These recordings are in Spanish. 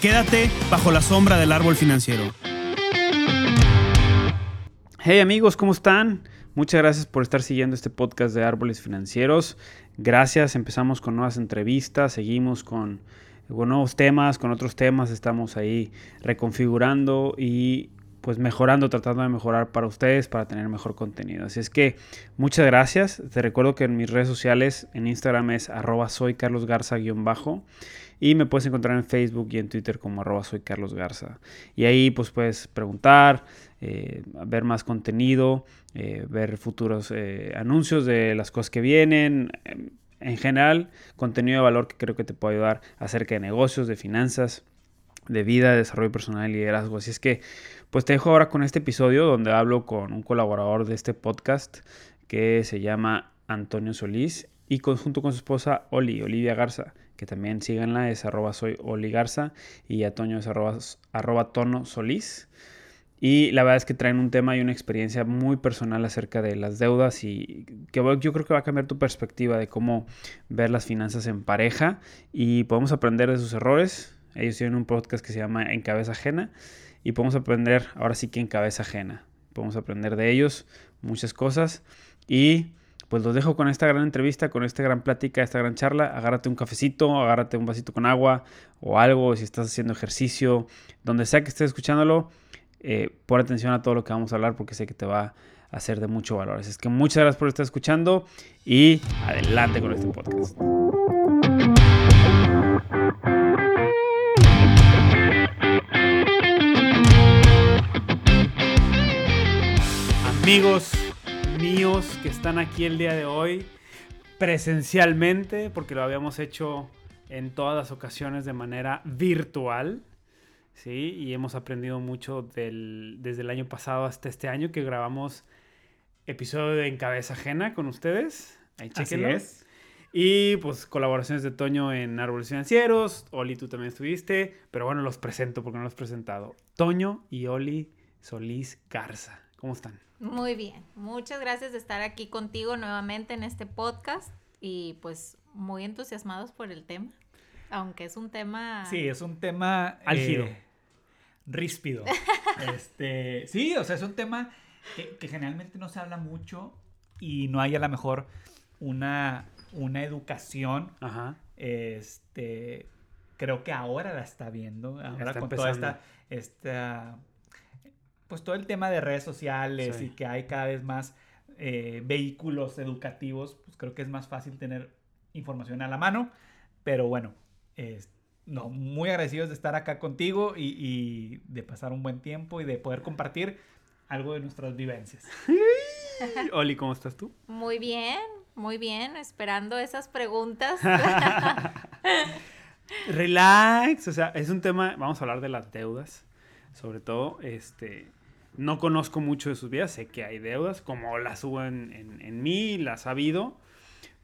Quédate bajo la sombra del árbol financiero. Hey amigos, ¿cómo están? Muchas gracias por estar siguiendo este podcast de Árboles Financieros. Gracias, empezamos con nuevas entrevistas, seguimos con, nuevos temas, con otros temas, estamos ahí reconfigurando y pues mejorando, tratando de mejorar para ustedes, para tener mejor contenido. Así es que muchas gracias. Te recuerdo que en mis redes sociales, en Instagram es arroba soy Carlos Garza-bajo y me puedes encontrar en Facebook y en Twitter como arroba Carlos Garza. Y ahí pues puedes preguntar, eh, ver más contenido, eh, ver futuros eh, anuncios de las cosas que vienen. En general, contenido de valor que creo que te puede ayudar acerca de negocios, de finanzas, de vida, de desarrollo personal y liderazgo. Así es que, pues te dejo ahora con este episodio donde hablo con un colaborador de este podcast que se llama Antonio Solís y junto con su esposa Oli, Olivia Garza, que también síganla, es arroba soy Oli Garza y Antonio es arroba, arroba tono Solís. Y la verdad es que traen un tema y una experiencia muy personal acerca de las deudas y que yo creo que va a cambiar tu perspectiva de cómo ver las finanzas en pareja y podemos aprender de sus errores. Ellos tienen un podcast que se llama En cabeza ajena y podemos aprender ahora sí que en cabeza ajena. Podemos aprender de ellos muchas cosas y pues los dejo con esta gran entrevista, con esta gran plática, esta gran charla. Agárrate un cafecito, agárrate un vasito con agua o algo si estás haciendo ejercicio, donde sea que estés escuchándolo eh, pon atención a todo lo que vamos a hablar porque sé que te va a ser de mucho valor. Así es que muchas gracias por estar escuchando y adelante con este podcast. Amigos míos que están aquí el día de hoy presencialmente, porque lo habíamos hecho en todas las ocasiones de manera virtual. ¿sí? Y hemos aprendido mucho desde el año pasado hasta este año que grabamos episodio de En Cabeza Ajena con ustedes. Ahí Así es. Y pues colaboraciones de Toño en Árboles Financieros. Oli, tú también estuviste. Pero bueno, los presento porque no los he presentado. Toño y Oli Solís Garza. ¿Cómo están? Muy bien. Muchas gracias de estar aquí contigo nuevamente en este podcast. Y pues muy entusiasmados por el tema. Aunque es un tema... Sí, es un tema... Álgido. Eh, ríspido. este, sí, o sea, es un tema que, generalmente no se habla mucho y no hay a lo mejor una, una educación. Ajá. Este, creo que ahora la está viendo. Ahora con toda esta, esta, pues todo el tema de redes sociales y que hay cada vez más eh, vehículos educativos, pues creo que es más fácil tener información a la mano. Pero bueno, no, muy agradecidos de estar acá contigo y, de pasar un buen tiempo y de poder compartir algo de nuestras vivencias. Oli, ¿cómo estás tú? Muy bien, muy bien, esperando esas preguntas. Relax, o sea, es un tema, vamos a hablar de las deudas, sobre todo, este, no conozco mucho de sus vidas, sé que hay deudas, como las hubo en, en, en mí, las ha habido,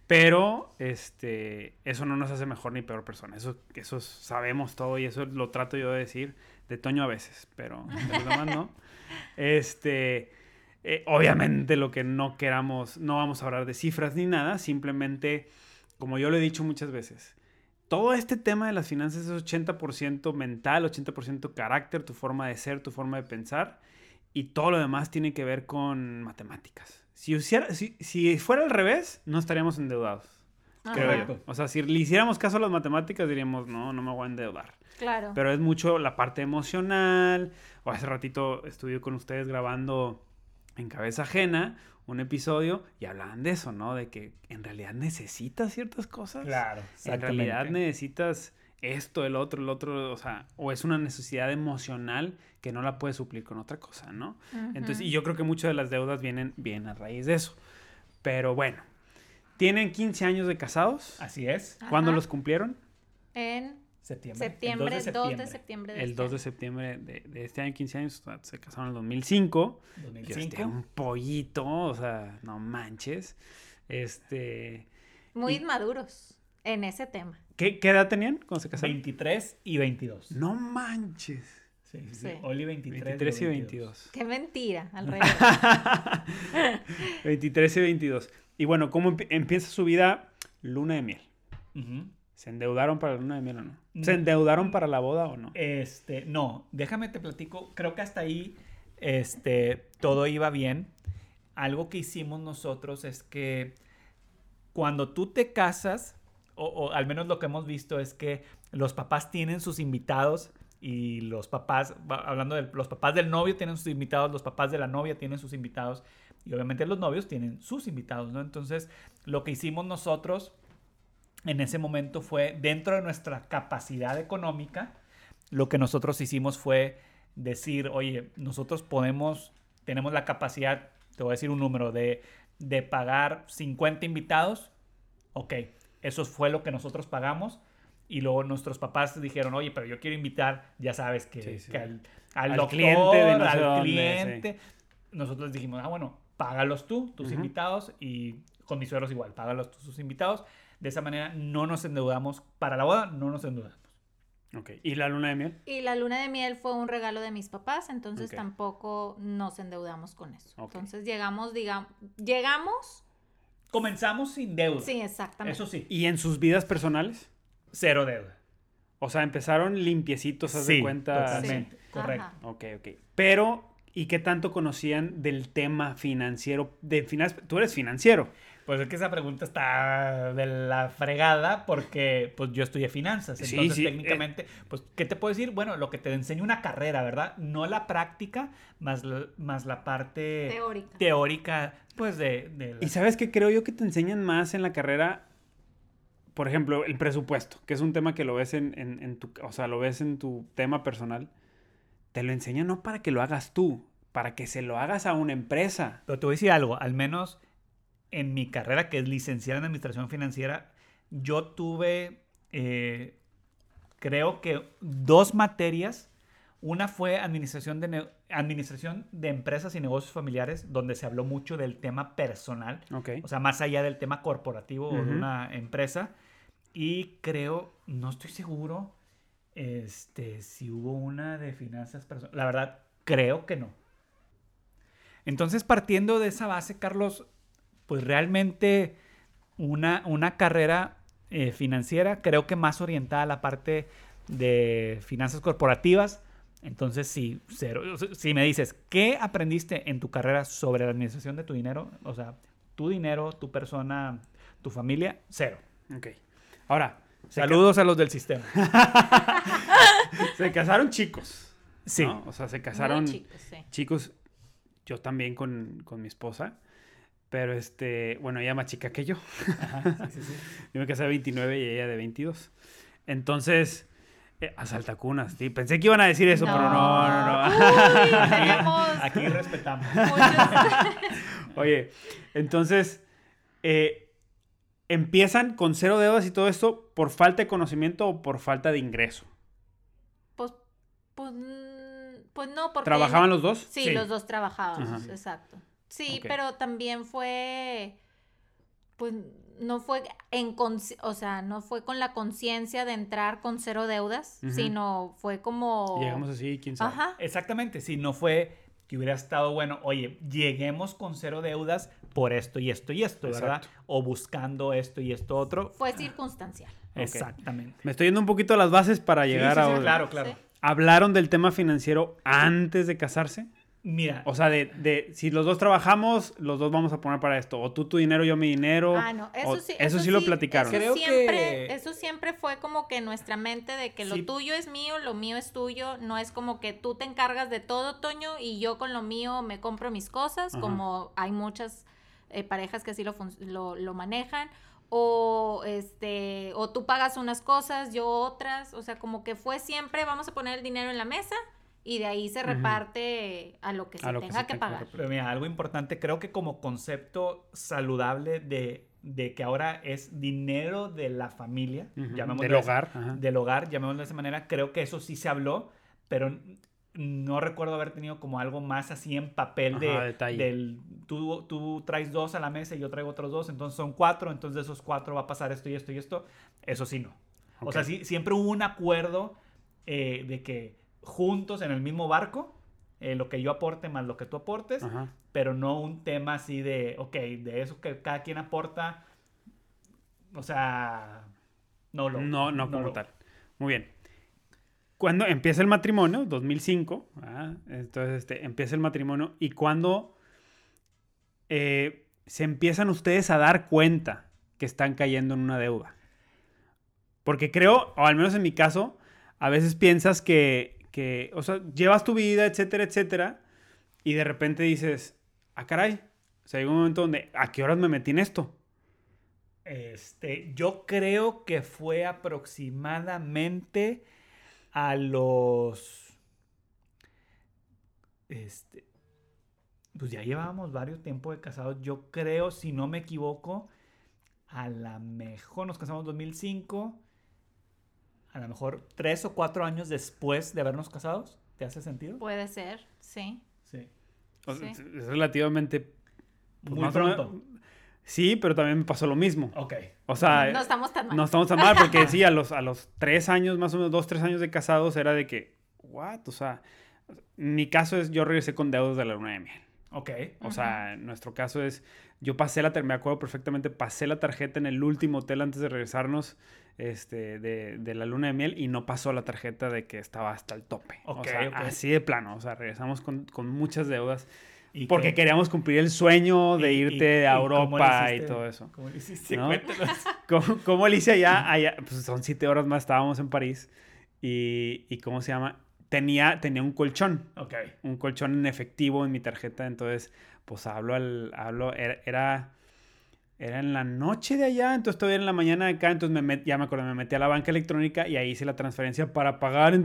pero este, eso no nos hace mejor ni peor persona. Eso, eso sabemos todo y eso lo trato yo de decir de Toño a veces, pero de demás no. Este, eh, obviamente lo que no queramos, no vamos a hablar de cifras ni nada, simplemente, como yo lo he dicho muchas veces, todo este tema de las finanzas es 80% mental, 80% carácter, tu forma de ser, tu forma de pensar, y todo lo demás tiene que ver con matemáticas. Si, si, fuera al revés, no estaríamos endeudados. Creo yo. O sea, si le hiciéramos caso a las matemáticas, diríamos, no, no me voy a endeudar. Claro. Pero es mucho la parte emocional. O hace ratito estuve con ustedes grabando en cabeza ajena un episodio y hablaban de eso, ¿no? De que en realidad necesitas ciertas cosas. Claro. En realidad necesitas esto, el otro, el otro, o sea, o es una necesidad emocional que no la puedes suplir con otra cosa, ¿no? Entonces, y yo creo que muchas de las deudas vienen, bien a raíz de eso. Pero bueno, tienen 15 años de casados. Así es. ¿Cuándo los cumplieron? En Septiembre. Septiembre, 2 de septiembre. De el 2 este de septiembre de, este año, 15 años, se casaron en el 2005. 2005. un pollito, o sea, no manches. Este. Muy maduros en ese tema. ¿Qué, ¿Qué, edad tenían cuando se casaron? 23 y 22. No manches. Sí, sí. Oli 23, 23 y 22. Qué mentira, al revés. 23 y 22. Y bueno, ¿cómo empieza su vida? Luna de miel. ¿Se endeudaron para la luna de miel o no? ¿Se mm. endeudaron para la boda o no? Este, no, déjame te platico. Creo que hasta ahí este, todo iba bien. Algo que hicimos nosotros es que cuando tú te casas, o, al menos lo que hemos visto es que los papás tienen sus invitados y los papás, hablando de los papás del novio tienen sus invitados, los papás de la novia tienen sus invitados y obviamente los novios tienen sus invitados, ¿no? Entonces, lo que hicimos nosotros en ese momento fue, dentro de nuestra capacidad económica, lo que nosotros hicimos fue decir, oye, nosotros podemos, tenemos la capacidad, te voy a decir un número, de, de pagar 50 invitados, ok, eso fue lo que nosotros pagamos. Y luego nuestros papás dijeron, oye, pero yo quiero invitar, ya sabes, que, al, cliente, al cliente. Nosotros dijimos, ah, bueno, págalos tú, tus invitados, y con mis suegros igual, págalos tú, sus invitados. De esa manera no nos endeudamos. Para la boda no nos endeudamos. Ok. ¿Y la luna de miel? Y la luna de miel fue un regalo de mis papás, entonces tampoco nos endeudamos con eso. Entonces llegamos, digamos, llegamos. Comenzamos sin deuda. Sí, exactamente. Eso sí. ¿Y en sus vidas personales? Cero deuda. O sea, empezaron limpiecitos, haz de cuenta. Totalmente, correcto. Ok, ok. Pero, ¿y qué tanto conocían del tema financiero? De Tú eres financiero. Pues es que esa pregunta está de la fregada porque pues yo estudié finanzas. Entonces, técnicamente, eh. pues, ¿qué te puedo decir? Bueno, lo que te enseña una carrera, ¿verdad? No la práctica, más la, más la parte teórica. teórica pues, de... Y ¿sabes qué? Creo yo que te enseñan más en la carrera, por ejemplo, el presupuesto, que es un tema que lo ves en, en tu... O sea, lo ves en tu tema personal. Te lo enseñan no para que lo hagas tú, para que se lo hagas a una empresa. Pero te voy a decir algo, al menos en mi carrera, que es licenciada en Administración Financiera, yo tuve, eh, creo que dos materias. Una fue administración de, administración de empresas y negocios familiares, donde se habló mucho del tema personal. O sea, más allá del tema corporativo o de una empresa. Y creo, no estoy seguro este, si hubo una de finanzas personales. La verdad, creo que no. Entonces, partiendo de esa base, Carlos, pues realmente una, una carrera eh, financiera, creo que más orientada a la parte de finanzas corporativas. Entonces, si, si me dices, ¿qué aprendiste en tu carrera sobre la administración de tu dinero? O sea, tu dinero, tu persona, tu familia, cero. Ok. Ahora, saludos a los del sistema. se casaron chicos. Sí. O sea, se casaron chicos, Yo también con, con mi esposa. Pero este, bueno, ella más chica que yo. Ajá, sí, sí, yo me casé de 29 y ella de 22. Entonces, eh, a saltacunas, sí. Pensé que iban a decir eso, pero no, no, no. Aquí respetamos. Oye, entonces, eh, empiezan con cero deudas y todo esto por falta de conocimiento o por falta de ingreso. Pues, pues, pues no, porque... ¿Trabajaban los dos? Sí, los dos trabajábamos, exacto. Sí, pero también fue, pues no fue en, o sea, no fue con la conciencia de entrar con cero deudas, sino fue como... Llegamos así, quién sabe. Ajá. Exactamente, sí, no fue que hubiera estado bueno, oye, lleguemos con cero deudas por esto y esto y esto, ¿verdad? O buscando esto y esto otro. Fue circunstancial. Exactamente. Me estoy yendo un poquito a las bases para llegar a... claro, claro. ¿Hablaron del tema financiero antes de casarse? Mira. O sea, de, de, si los dos trabajamos, los dos vamos a poner para esto. O tú tu dinero, yo mi dinero. Ah, no, eso sí. Eso, sí, lo platicaron. Eso siempre, eso siempre fue como que nuestra mente de que lo tuyo es mío, lo mío es tuyo. No es como que tú te encargas de todo, Toño, y yo con lo mío me compro mis cosas, como hay muchas eh, parejas que así lo, lo, lo manejan o este o tú pagas unas cosas, yo otras, o sea, como que fue siempre vamos a poner el dinero en la mesa y de ahí se reparte a lo que se tenga que, pagar. Pero mira, algo importante, creo que como concepto saludable de de que ahora es dinero de la familia, del hogar, del hogar, llamémoslo de esa manera, creo que eso sí se habló, pero no recuerdo haber tenido como algo más así en papel de del tú, tú traes dos a la mesa y yo traigo otros dos, entonces son cuatro, entonces de esos cuatro va a pasar esto y esto y esto. Eso sí no. O sea, sí, siempre hubo un acuerdo eh, de que juntos en el mismo barco, eh, lo que yo aporte más lo que tú aportes, pero no un tema así de, ok, de eso que cada quien aporta, o sea, no lo... No, no, como tal. Muy bien cuando empieza el matrimonio, 2005, entonces este, empieza el matrimonio y cuando eh, se empiezan ustedes a dar cuenta que están cayendo en una deuda. Porque creo, o al menos en mi caso, a veces piensas que, que, o sea, llevas tu vida, etcétera, etcétera, y de repente dices, ah, caray, o sea, hay un momento donde, ¿a qué horas me metí en esto? Este, yo creo que fue aproximadamente a los... Este, pues ya llevábamos varios tiempos de casados. Yo creo, si no me equivoco, a lo mejor nos casamos en 2005. A lo mejor tres o cuatro años después de habernos casados. ¿Te hace sentido? Puede ser, sí. Sí. Es relativamente... Pues, Muy pronto. Sí, pero también me pasó lo mismo. Ok. O sea, no estamos tan mal. No estamos tan mal porque sí, a los, a los tres años, más o menos dos, tres años de casados, era de que, what? O sea, mi caso es, yo regresé con deudas de la luna de miel. Ok. O sea, en nuestro caso es, yo pasé la, me acuerdo perfectamente, pasé la tarjeta en el último hotel antes de regresarnos este, de, de, la luna de miel y no pasó la tarjeta de que estaba hasta el tope. Ok. o sea, así de plano. O sea, regresamos con, con muchas deudas. Porque queríamos cumplir el sueño de irte a Europa y todo eso. ¿Cómo le hiciste? ¿no? ¿Cómo, Alicia allá, pues son siete horas más, estábamos en París. Y, y ¿cómo se llama? Tenía, tenía un colchón. Ok. Un colchón en efectivo en mi tarjeta. Entonces, pues hablo al... Hablo, era, era, en la noche de allá, entonces todavía en la mañana de acá. Entonces me ya me acuerdo, me metí a la banca electrónica y ahí hice la transferencia para pagar,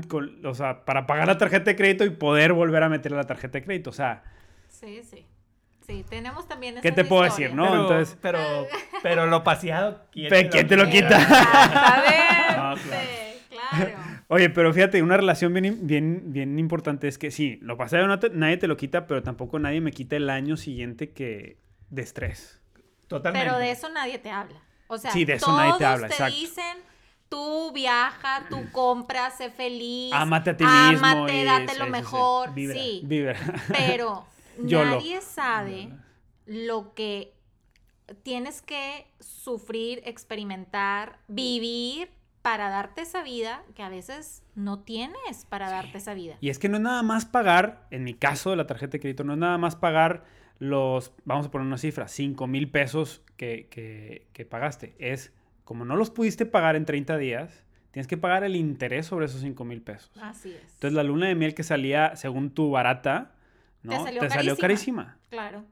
o sea, para pagar la tarjeta de crédito y poder volver a meter la tarjeta de crédito. O sea Sí, sí. Sí, tenemos también ¿Qué te puedo decir, no? Pero, Entonces, pero, pero lo paseado, ¿quién, te, lo quita? A ver, claro. Oye, pero fíjate, una relación bien, bien, bien importante es que sí, lo paseado nadie te lo quita, pero tampoco nadie me quita el año siguiente que de estrés. Totalmente. Pero de eso nadie te habla. O sea, sí, de eso todos nadie te habla, te dicen tú viaja, tú compra, sé feliz. Ámate a ti mismo. Ámate, date lo mejor. Sí. Pero Nadie sabe lo que tienes que sufrir, experimentar, vivir para darte esa vida que a veces no tienes para darte esa vida. Y es que no es nada más pagar, en mi caso de la tarjeta de crédito, no es nada más pagar los, vamos a poner una cifra, 5 mil pesos que, que, que pagaste. Es, como no los pudiste pagar en 30 días, tienes que pagar el interés sobre esos 5 mil pesos. Así es. Entonces la luna de miel que salía, según tu barata, ¿no? Te salió, carísima. Claro.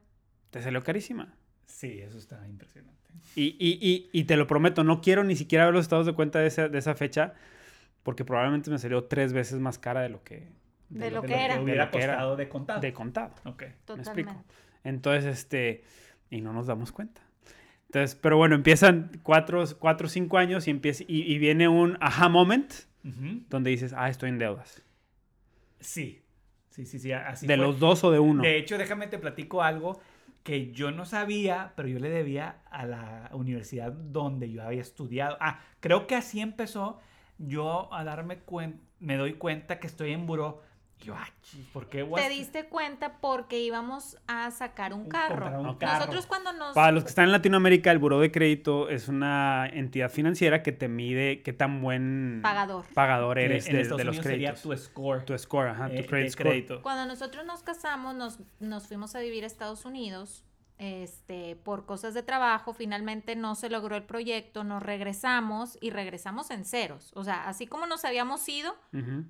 Te salió carísima. Sí, eso está impresionante. Y, y, y, y, te lo prometo, no quiero ni siquiera ver los estados de cuenta de esa, de esa fecha, porque probablemente me salió tres veces más cara de lo que... De, lo, que era. hubiera costado de contado. De contado. Ok. Me explico. Entonces, este... Y no nos damos cuenta. Entonces, pero bueno, empiezan cuatro o cinco años y, empieza, y, viene un aha moment donde dices, ah, estoy en deudas. Sí, Sí, sí, sí, así ¿De los dos o de uno? De hecho, déjame te platico algo que yo no sabía, pero yo le debía a la universidad donde yo había estudiado. Ah, creo que así empezó yo a darme cuenta, me doy cuenta que estoy en buró yo, ¿por qué Te diste cuenta porque íbamos a sacar un carro. Nosotros cuando nos... Para los que están en Latinoamérica, el Buró de Crédito es una entidad financiera que te mide qué tan buen... Pagador. Pagador eres de, los créditos. Sería tu score. Tu score, ajá, tu eh, crédito. Cuando nosotros nos casamos, nos, nos fuimos a vivir a Estados Unidos este, por cosas de trabajo, finalmente no se logró el proyecto, nos regresamos y regresamos en ceros. O sea, así como nos habíamos ido,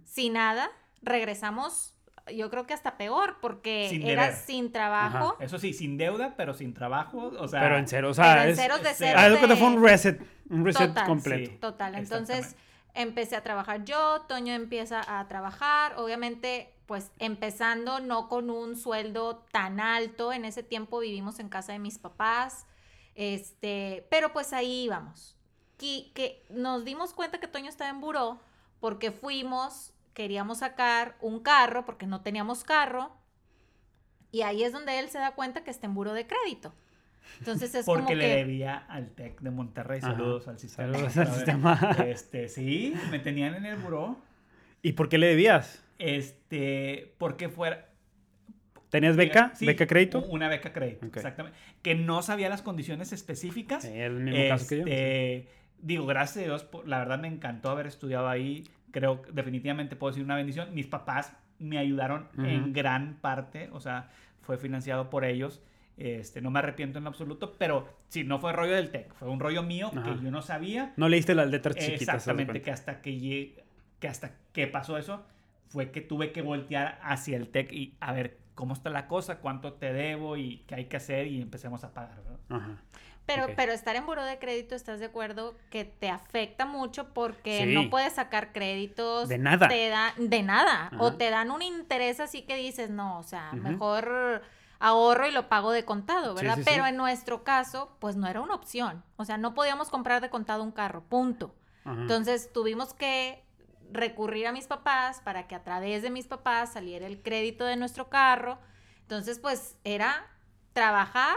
sin nada, regresamos, yo creo que hasta peor, porque era sin trabajo. Eso sí, sin deuda, pero sin trabajo, o sea... Pero en cero, o sea... en ceros de cero. Ah, fue un reset, un reset completo. total, entonces empecé a trabajar yo, Toño empieza a trabajar, obviamente pues empezando no con un sueldo tan alto, en ese tiempo vivimos en casa de mis papás, Este, pero pues ahí íbamos. Que, que nos dimos cuenta que Toño estaba en buró porque fuimos, queríamos sacar un carro porque no teníamos carro. Y ahí es donde él se da cuenta que está en buró de crédito. Entonces es Porque como le que... debía al TEC de Monterrey. Ajá. Saludos al sistema. Saludos al A ver, sistema. Este, sí, me tenían en el buró. ¿Y por qué le debías? Este, porque fuera. ¿Tenías beca? Sí, ¿Beca crédito? Una beca crédito, exactamente. Que no sabía las condiciones específicas. Sí, es el mismo caso que yo. Este, Digo, gracias a Dios, la verdad me encantó haber estudiado ahí. Creo definitivamente puedo decir una bendición. Mis papás me ayudaron Ujú. en gran parte, o sea, fue financiado por ellos. Este, no me arrepiento en absoluto, pero sí, no fue rollo del TEC, fue un rollo mío Ajá. que yo no sabía. No leíste las letras chiquitas. Exactamente, que hasta que, llegué- que hasta que pasó eso, fue que tuve que voltear hacia el TEC y a ver cómo está la cosa, cuánto te debo y qué hay que hacer y empecemos a pagar, ¿verdad? Ajá. Pero, pero estar en buró de crédito, ¿estás de acuerdo? Que te afecta mucho porque Sí. no puedes sacar créditos. De nada. Te da, de nada. Ajá. O te dan un interés así que dices, no, o sea, mejor ahorro y lo pago de contado, ¿verdad? sí, sí. Pero en nuestro caso, pues no era una opción. O sea, no podíamos comprar de contado un carro, punto. Ajá. Entonces tuvimos que recurrir a mis papás para que a través de mis papás saliera el crédito de nuestro carro. Entonces, pues era trabajar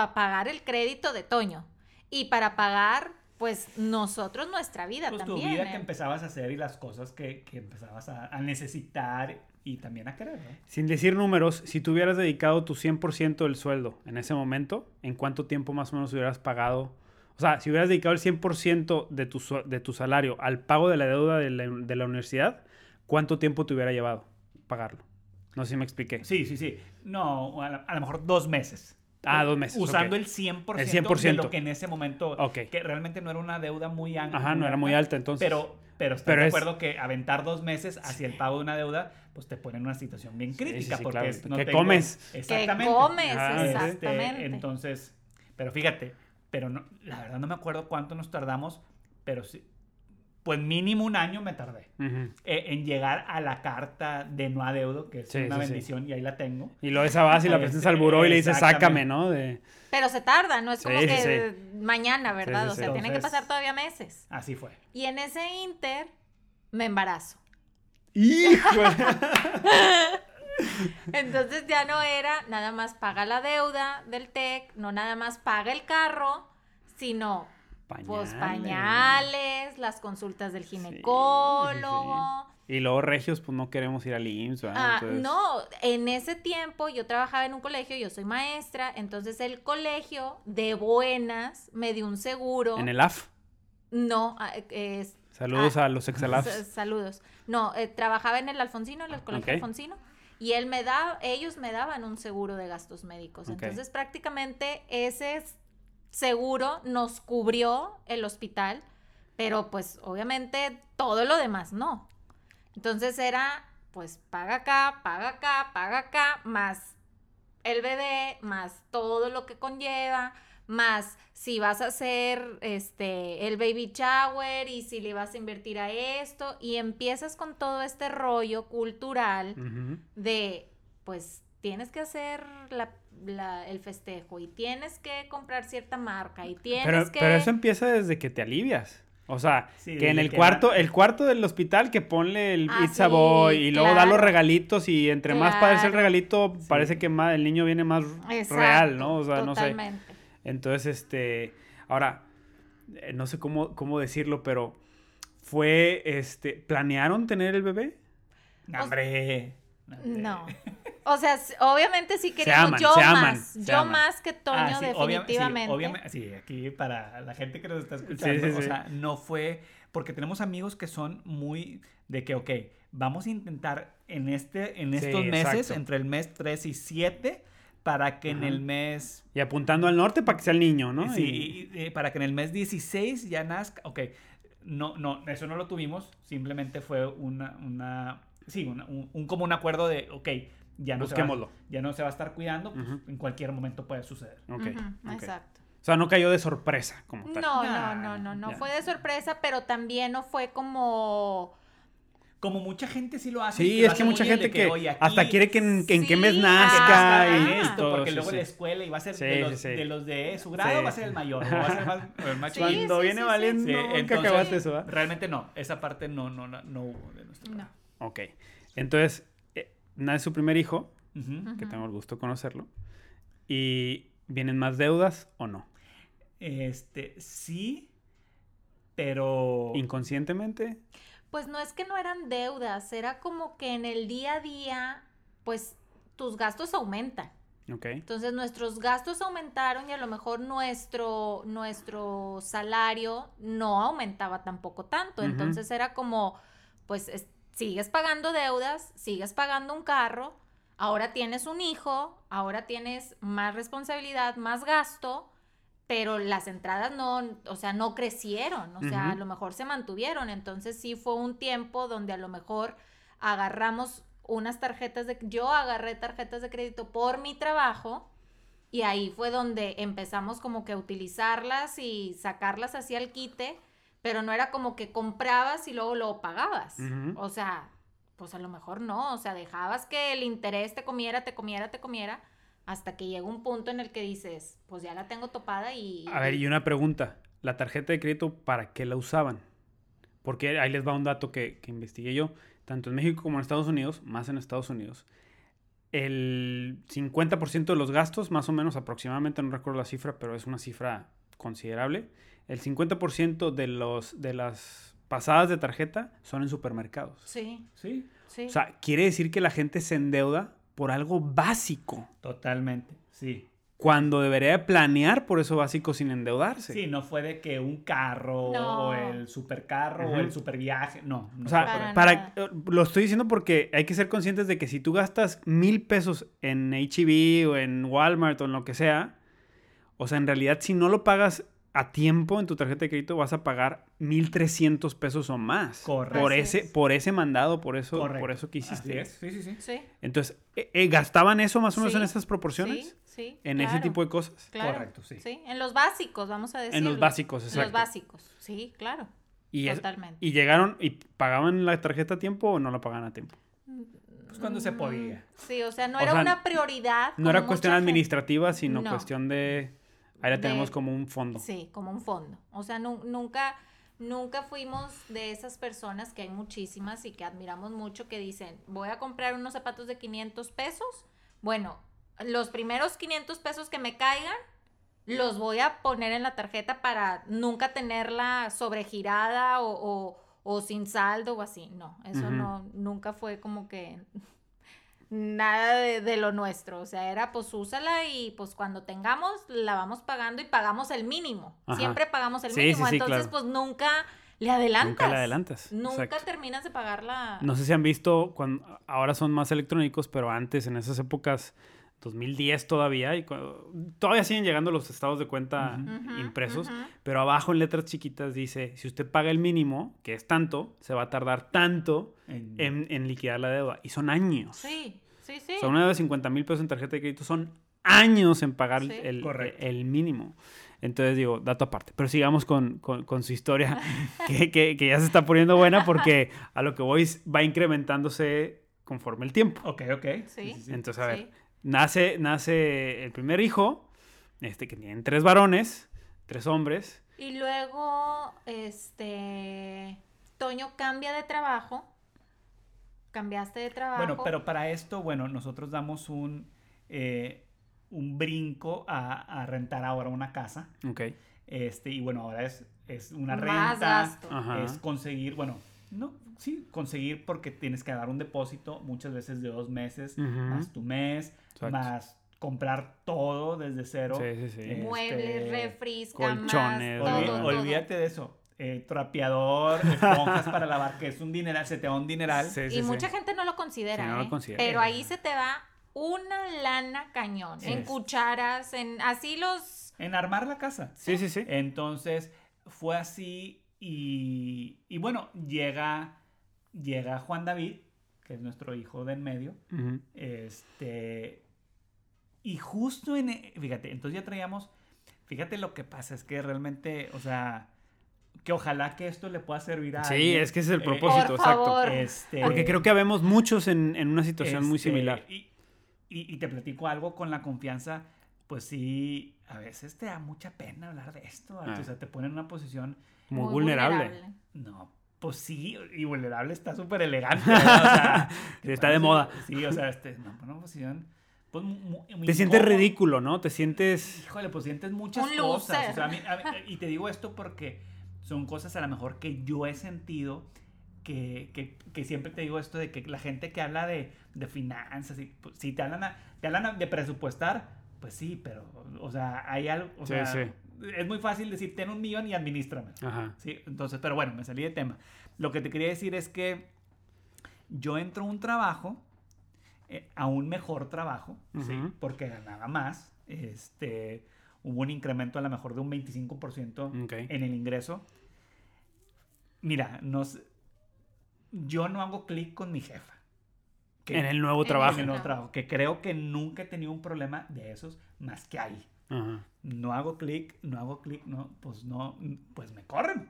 para pagar el crédito de Toño y para pagar, pues nosotros nuestra vida Pues tu también. vida ¿eh? que empezabas a hacer y las cosas que, que empezabas a, a necesitar y también a querer, ¿no? Sin decir números, si tú hubieras dedicado tu 100% del sueldo en ese momento, ¿en cuánto tiempo más o menos hubieras pagado? O sea, si hubieras dedicado el 100% de tu, de tu salario al pago de la deuda de la, de la universidad, ¿cuánto tiempo te hubiera llevado pagarlo? No sé si me expliqué. Sí, sí, sí. No, a, la- a lo mejor dos meses. Ah, dos meses, Usando el 100%, El de 100%. lo que en ese momento, Ok. que realmente no era una deuda muy alta. Ajá, no era muy alta, entonces. Pero, pero estás Pero de es- acuerdo que aventar dos meses hacia el pago de una deuda, pues te pone en una situación bien Sí, sí, crítica. sí, porque claro. es, no ¿Qué tengo- comes? Exactamente. comes, Ah, Este, exactamente. entonces, pero fíjate, pero no, la verdad no me acuerdo cuánto nos tardamos, pero sí, pues mínimo un año me tardé Ujú. eh, en llegar a la carta de no adeudo, que es Sí, una sí, sí. bendición y ahí la tengo. Y luego esa vas y la presentas al buró y le dices, sácame, ¿no? De... Pero se tarda, no es como Sí, que sí, mañana, ¿verdad? Sí, sí, o sea, sí. tienen que Entonces- pasar todavía meses. Así fue. Y en ese inter me embarazo. ¡Híjole! Entonces ya no era nada más paga la deuda del TEC, no nada más paga el carro, sino pues pañales, las consultas del ginecólogo. Y luego regios, pues no queremos ir al IMSS, ¿verdad? Ah, Entonces- no, en ese tiempo yo trabajaba en un colegio, yo soy maestra, entonces el colegio de buenas me dio un seguro. En el AF. No, ah, es... Saludos ah, a los exalafs. sa- Saludos. No, eh, trabajaba en el Alfonsino, en el colegio. Alfonsino, y él me da, ellos me daban un seguro de gastos médicos. Entonces prácticamente ese s- seguro nos cubrió el hospital, pero pues obviamente todo lo demás no. Entonces era, pues paga acá, paga acá, paga acá, más el bebé, más todo lo que conlleva, más si vas a hacer este el baby shower y si le vas a invertir a esto y empiezas con todo este rollo cultural de pues tienes que hacer la- la- el festejo y tienes que comprar cierta marca y tienes Pero, que pero eso empieza desde que te alivias. O sea, Sí, que en el que cuarto, va- el cuarto del hospital que ponle el Ah, pizza sí, boy y luego da los regalitos y entre más padre es el regalito, parece que más el niño viene más Exacto, real, ¿no? O sea, no sé. totalmente. Entonces, este, ahora, eh, no sé cómo, cómo decirlo, pero fue, este, ¿planearon tener el bebé? No, hombre. No. O sea, obviamente sí queríamos. aman, yo se aman, más. se yo aman. más que Toño, Ah, sí, obvia- sí, definitivamente. obviamente, sí, aquí para la gente que nos está escuchando, Sí, sí, o sea, no fue, porque tenemos amigos que son muy de que, ok, vamos a intentar en, este, en Sí, estos meses, exacto. entre el mes 3 y 7, para que en el mes, Y apuntando al norte para que sea el niño, ¿no? sí, Y- y- y para que en el mes 16 ya nazca, ok, no, no, eso no lo tuvimos, simplemente fue una, una sí, una- un, un- como un acuerdo de, ok, ya no, se va, Busquémoslo. ya no se va a estar cuidando, pues, en cualquier momento puede suceder. Exacto. O sea, no cayó de sorpresa como tal. No, Nah, no, no, no, no fue de sorpresa, pero también no fue como como mucha gente sí lo hace. Sí, es que mucha gente que, hasta quiere que en, qué mes nazca y esto, porque luego la escuela y va a ser de, los, de, los, de su grado va a ser el mayor, va a ser el más chiquito. Cuando viene valiendo, nunca acabaste eso, ¿eh? Realmente no, esa parte no, no, no hubo de nuestro no. Ok, entonces, nace su primer hijo, que tengo el gusto de conocerlo, y ¿vienen más deudas o no? Este, sí, pero... ¿Inconscientemente? Pues no es que no eran deudas, era como que en el día a día, pues tus gastos aumentan. Okay. Entonces nuestros gastos aumentaron y a lo mejor nuestro, nuestro salario no aumentaba tampoco tanto. Entonces era como, pues sigues pagando deudas, sigues pagando un carro, ahora tienes un hijo, ahora tienes más responsabilidad, más gasto pero las entradas no, o sea, no crecieron, o sea, a lo mejor se mantuvieron, entonces sí fue un tiempo donde a lo mejor agarramos unas tarjetas de, yo agarré tarjetas de crédito por mi trabajo y ahí fue donde empezamos como que a utilizarlas y sacarlas así al quite, pero no era como que comprabas y luego lo pagabas, o sea, pues a lo mejor no, o sea, dejabas que el interés te comiera, te comiera, te comiera hasta que llega un punto en el que dices, pues ya la tengo topada y... A ver, y una pregunta, ¿la tarjeta de crédito para qué la usaban? Porque ahí les va un dato que, que investigué yo, tanto en México como en Estados Unidos, más en Estados Unidos, el 50% de los gastos, más o menos aproximadamente, no recuerdo la cifra, pero es una cifra considerable, el 50% de, los, de las pasadas de tarjeta son en supermercados. Sí. Sí. sí. O sea, quiere decir que la gente se endeuda por algo básico. Totalmente, sí. Cuando debería planear por eso básico sin endeudarse. Sí, no fue de que un carro o el supercarro o el superviaje. No, no. O sea, para, eh, lo estoy diciendo porque hay que ser conscientes de que si tú gastas mil pesos en HEB o en Walmart o en lo que sea, o sea, en realidad si no lo pagas a tiempo en tu tarjeta de crédito vas a pagar 1.300 pesos o más. Correcto. Por ese, por ese mandado, por eso, por eso que hiciste. Sí, sí, sí, Entonces, eh, eh, ¿gastaban eso más o menos en esas proporciones? Sí, sí. En ese tipo de cosas. Correcto, sí. Sí, en los básicos, vamos a decir. En los básicos, exacto. En los básicos, sí, claro. Y Totalmente. ¿Y llegaron y pagaban la tarjeta a tiempo o no la pagaban a tiempo? Pues cuando se podía. Sí, o sea, no era una prioridad. No era cuestión administrativa, sino cuestión de Ahí la tenemos como un fondo. Sí, como un fondo. O sea, nunca, nunca fuimos de esas personas que hay muchísimas y que admiramos mucho que dicen, voy a comprar unos zapatos de 500 pesos. Bueno, los primeros 500 pesos que me caigan, los voy a poner en la tarjeta para nunca tenerla sobregirada o, o, sin saldo o así. No, eso no, nunca fue como que nada de, lo nuestro. O sea, era pues úsala y pues cuando tengamos la vamos pagando y pagamos el mínimo. Siempre pagamos el mínimo. Entonces, pues nunca le adelantas. Nunca le adelantas. Nunca terminas de pagarla. No sé si han visto, cuando, ahora son más electrónicos, pero antes, en esas épocas, 2010 todavía, y todavía siguen llegando los estados de cuenta impresos, pero abajo en letras chiquitas dice, si usted paga el mínimo, que es tanto, se va a tardar tanto en, liquidar la deuda. Y son años. Sí, sí, sí. Son una de 50 mil pesos en tarjeta de crédito, son años en pagar el, el, mínimo. Entonces digo, dato aparte. Pero sigamos con, su historia, que, que, ya se está poniendo buena porque a lo que voy va incrementándose conforme el tiempo. Ok, ok. Sí. Entonces, a ver, nace, nace el primer hijo, este, que tienen tres varones, tres hombres. Y luego, este, Toño cambia de trabajo. Cambiaste de trabajo. Bueno, pero para esto, bueno, nosotros damos un, eh, un brinco a, rentar ahora una casa. Ok. Este, y bueno, ahora es, es una renta. Es conseguir, bueno, no, sí, conseguir porque tienes que dar un depósito muchas veces de dos meses, más tu mes, más comprar todo desde cero. Sí, sí, sí. Este, Muebles, refris, colchones. olvídate de eso. Eh, trapeador, esponjas para lavar, que es un dineral, se te va un dineral. y mucha gente no lo considera, no lo ¿eh? considera. Pero ahí se te va una lana cañón. En cucharas, en así los... En armar la casa. Sí, sí, sí. Entonces, fue así y, y bueno, llega, llega Juan David, que es nuestro hijo de en medio. Este. Y justo en. Fíjate, entonces ya traíamos. Fíjate lo que pasa, es que realmente, o sea. que ojalá que esto le pueda servir a Sí, es que ese es el eh, propósito, exacto. Este, Porque creo que habemos muchos en, una situación muy este, similar. Y, y, te platico algo con la confianza, pues sí, a veces te da mucha pena hablar de esto. Ah. O sea, te pone en una posición muy, vulnerable. No, pues sí, y vulnerable está súper elegante. O sea, está de moda. Sí, o sea, este, no, una posición. Pues, te sientes ridículo, ¿no? Te sientes. Híjole, pues sientes muchas cosas. O sea, y te digo esto porque son cosas a lo mejor que yo he sentido. Que, que, que, siempre te digo esto de que la gente que habla de, de finanzas, y, pues, si te hablan, te hablan de presupuestar, pues sí, pero, o sea, hay algo, o sea, es muy fácil decir, ten un millón y administrame. Ajá. Sí, entonces, pero bueno, me salí de tema. Lo que te quería decir es que yo entro a un trabajo, eh, a un mejor trabajo, ¿sí? Porque ganaba más, este, hubo un incremento a lo mejor de un 25% en el ingreso. Mira, nos, yo no hago clic con mi jefa. En el nuevo trabajo. En el nuevo trabajo, que creo que nunca he tenido un problema de esos más que ahí. No hago clic, no hago clic, no, pues no, pues me corren.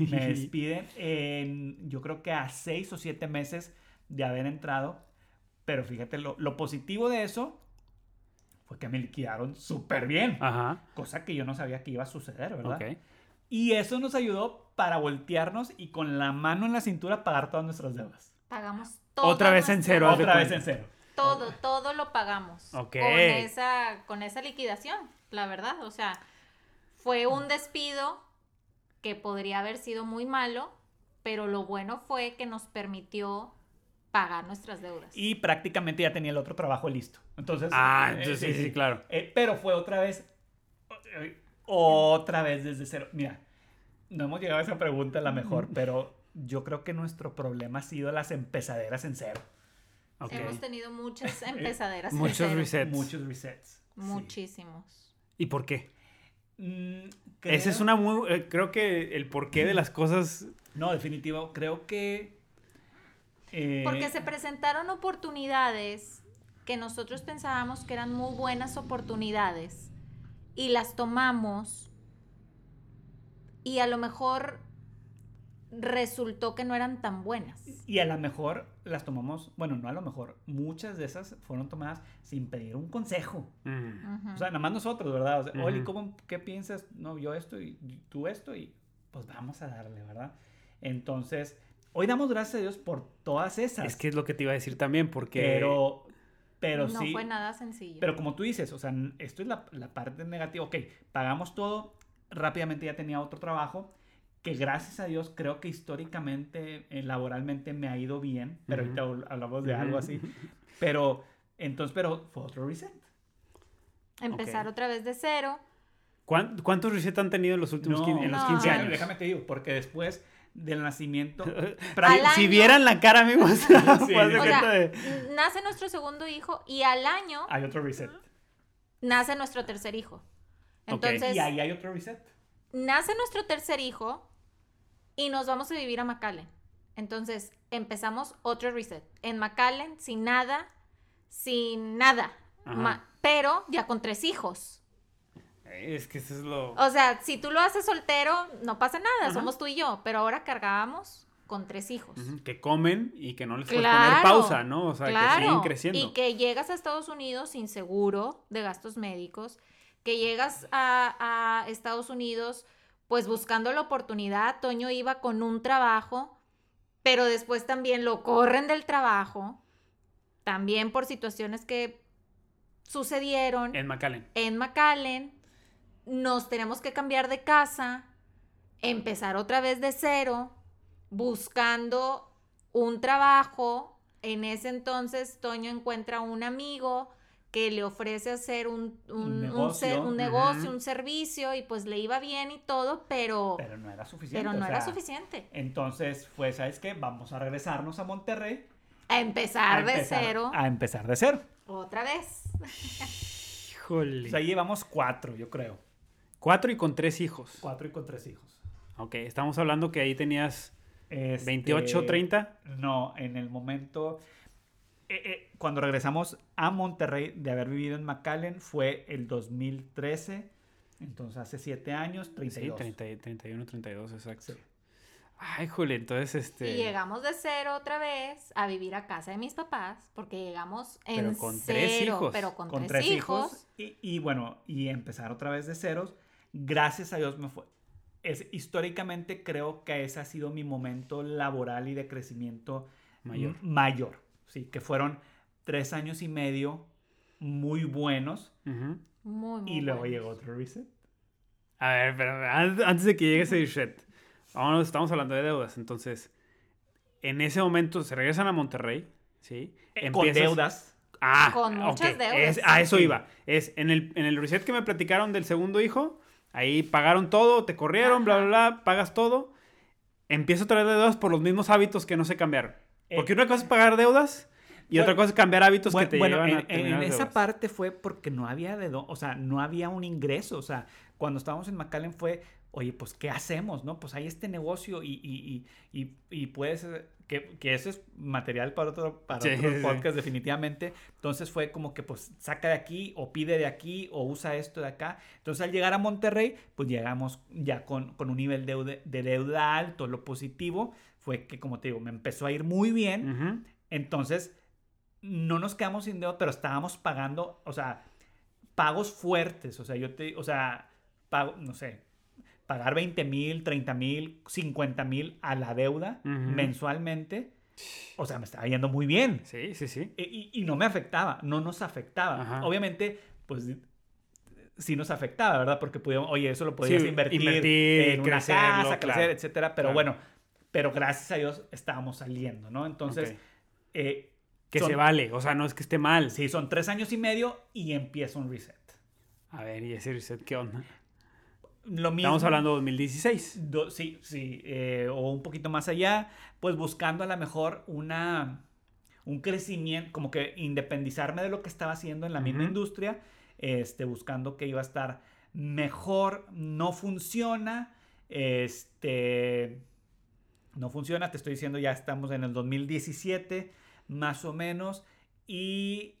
Me despiden en, yo creo que a seis o siete meses de haber entrado. Pero fíjate, lo, lo positivo de eso fue que me liquidaron súper bien. Ajá. Cosa que yo no sabía que iba a suceder, ¿verdad? Y eso nos ayudó para voltearnos y con la mano en la cintura pagar todas nuestras deudas. Pagamos todo. Otra vez en cero. Otra vez en cero. Todo, todo lo pagamos. Con esa, con esa liquidación, la verdad. O sea, fue un despido que podría haber sido muy malo, pero lo bueno fue que nos permitió pagar nuestras deudas. Y prácticamente ya tenía el otro trabajo listo. Entonces, ah, eh, sí, sí, claro. Eh, pero fue otra vez, otra vez desde cero. Mira, no hemos llegado a esa pregunta la mejor, pero yo creo que nuestro problema ha sido las empezaderas en cero. Hemos tenido muchas empezaderas. Muchos resets. Muchos resets. Muchísimos. ¿Y por qué? Mm, Ese es una muy... Eh, creo que el porqué de las cosas... No, definitivo. Creo que eh, Porque se presentaron oportunidades que nosotros pensábamos que eran muy buenas oportunidades y las tomamos y a lo mejor resultó que no eran tan buenas. Y a lo mejor las tomamos, bueno, no a lo mejor, muchas de esas fueron tomadas sin pedir un consejo. O sea, nada más nosotros, ¿verdad? O Oli, ¿cómo, ¿qué piensas? No, yo esto y tú esto y pues vamos a darle, ¿verdad? Entonces, Hoy damos gracias a Dios por todas esas. Es que es lo que te iba a decir también, porque... Pero, pero no sí. No fue nada sencillo. Pero como tú dices, o sea, esto es la, la parte negativa. Ok, pagamos todo, rápidamente ya tenía otro trabajo, que gracias a Dios creo que históricamente, eh, laboralmente me ha ido bien, pero ahorita hablamos de algo así. Pero, entonces, pero fue otro reset. Empezar otra vez de cero. ¿Cuántos reset han tenido en los últimos en los 15 años? Déjame te digo, porque después del nacimiento. si vieran la cara, amigos. Nace nuestro segundo hijo y al año. Hay otro reset. Nace nuestro tercer hijo. Entonces. Y ahí hay otro reset. Nace nuestro tercer hijo y nos vamos a vivir a McAllen. Entonces empezamos otro reset. En McAllen, sin nada, sin nada. pero ya con tres hijos. Es que eso es lo... O sea, si tú lo haces soltero, no pasa nada, somos tú y yo, pero ahora cargábamos con tres hijos. Que comen y que no les puedes poner pausa, ¿no? O sea, que siguen creciendo. Y que llegas a Estados Unidos sin seguro de gastos médicos, que llegas a, a Estados Unidos pues buscando la oportunidad. Toño iba con un trabajo, pero después también lo corren del trabajo, también por situaciones que sucedieron. En McAllen. En McAllen nos tenemos que cambiar de casa, empezar otra vez de cero, buscando un trabajo. En ese entonces Toño encuentra un amigo que le ofrece hacer un, negocio, un, servicio y pues le iba bien y todo, pero... Pero no era suficiente. Pero no era suficiente. Entonces fue, ¿sabes qué? Vamos a regresarnos a Monterrey. A empezar, de cero. A empezar de cero. Otra vez. Híjole. Pues ahí llevamos cuatro, yo creo. Cuatro y con tres hijos. Cuatro y con tres hijos. Ok, estamos hablando que ahí tenías 28, 30. Este, no, en el momento... Eh, eh, cuando regresamos a Monterrey de haber vivido en McAllen fue el 2013. Entonces hace 7 años, 32. Sí, 31, 32, exacto. Ay, Juli, entonces este... Y llegamos de cero otra vez a vivir a casa de mis papás, porque llegamos en pero con tres hijos. pero con, tres, hijos. Y, y, bueno, y empezar otra vez de ceros. Gracias a Dios me fue. Es, históricamente creo que ese ha sido mi momento laboral y de crecimiento mayor. mayor. Sí, que fueron tres años y medio muy buenos. Muy, muy Y luego llegó otro reset. A ver, pero antes de que llegue ese reset Ahora estamos hablando de deudas. Entonces, en ese momento se regresan a Monterrey, ¿sí? Eh, con deudas. Ah, con muchas deudas. a eso iba. Es en el, en el reset que me platicaron del segundo hijo, ahí pagaron todo, te corrieron, bla, bla, bla, pagas todo. Empiezo a traer deudas por los mismos hábitos que no se cambiaron. Eh, porque una cosa es pagar deudas y otra cosa es cambiar hábitos que te llevan a en, en esa parte fue porque no había de o sea, no había un ingreso, o sea, cuando estábamos en McAllen fue oye, pues, ¿qué hacemos? ¿No? Pues hay este negocio y, y, y, y puede ser que, que, eso es material para otro, para podcast definitivamente. Entonces fue como que, pues, saca de aquí o pide de aquí o usa esto de acá. Entonces al llegar a Monterrey, pues llegamos ya con, con un nivel de, de, deuda alto. Lo positivo fue que, como te digo, me empezó a ir muy bien. Entonces, no nos quedamos sin deuda, pero estábamos pagando, o sea, pagos fuertes. O sea, yo te, o sea, pago, no sé, pagar 20 mil, 30 mil, 50 mil a la deuda mensualmente, o sea, me estaba yendo muy bien. Sí, sí, sí. Y, y no me afectaba, no nos afectaba. Obviamente, pues sí nos afectaba, ¿verdad? Porque pudimos, oye, eso lo podías invertir, en una casa, crecer, etcétera. Pero bueno, pero gracias a Dios estábamos saliendo, ¿no? Entonces, eh, que se vale, o sea, no es que esté mal. Sí, son tres años y medio y empieza un reset. A ver, ¿y ese reset qué onda? Lo mismo, Estamos hablando de 2016. sí, sí, eh, o un poquito más allá, pues buscando a lo mejor una, un crecimiento, como que independizarme de lo que estaba haciendo en la misma industria, este, buscando que iba a estar mejor, no funciona, este, no funciona, te estoy diciendo, ya estamos en el 2017, más o menos, y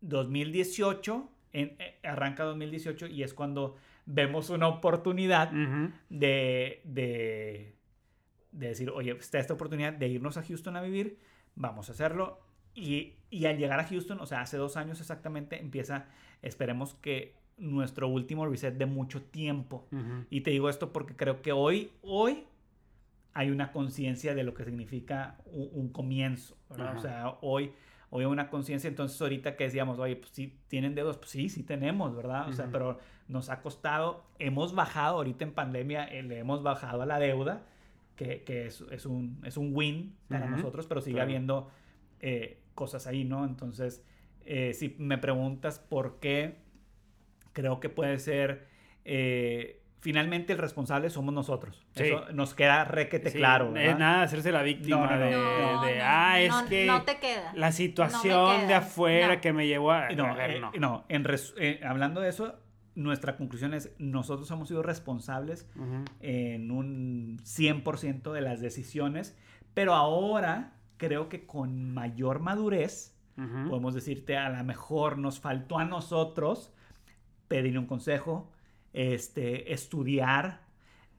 2018, en, eh, arranca 2018 y es cuando vemos una oportunidad de, de, decir, oye, está esta oportunidad de irnos a Houston a vivir, vamos a hacerlo. Y, y, al llegar a Houston, o sea, hace dos años exactamente, empieza, esperemos que nuestro último reset de mucho tiempo. Y te digo esto porque creo que hoy, hoy hay una conciencia de lo que significa un, comienzo, O sea, hoy hoy una conciencia, entonces ahorita que decíamos, oye, pues sí, tienen dedos, pues sí, sí tenemos, ¿verdad? O sea, pero nos ha costado, hemos bajado, ahorita en pandemia eh, le hemos bajado a la deuda, que, que es, es, un, es un win para nosotros, pero sigue habiendo eh, cosas ahí, ¿no? Entonces, eh, si me preguntas por qué, creo que puede ser finalmente el responsable somos nosotros. Eso nos queda requete claro. ¿verdad? nada hacerse la víctima de, ah, es que no te queda. la situación de afuera que me llevó a... No, no. En hablando de eso, nuestra conclusión es, nosotros hemos sido responsables en un 100% de las decisiones, pero ahora creo que con mayor madurez, podemos decirte, a lo mejor nos faltó a nosotros pedir un consejo, este, estudiar,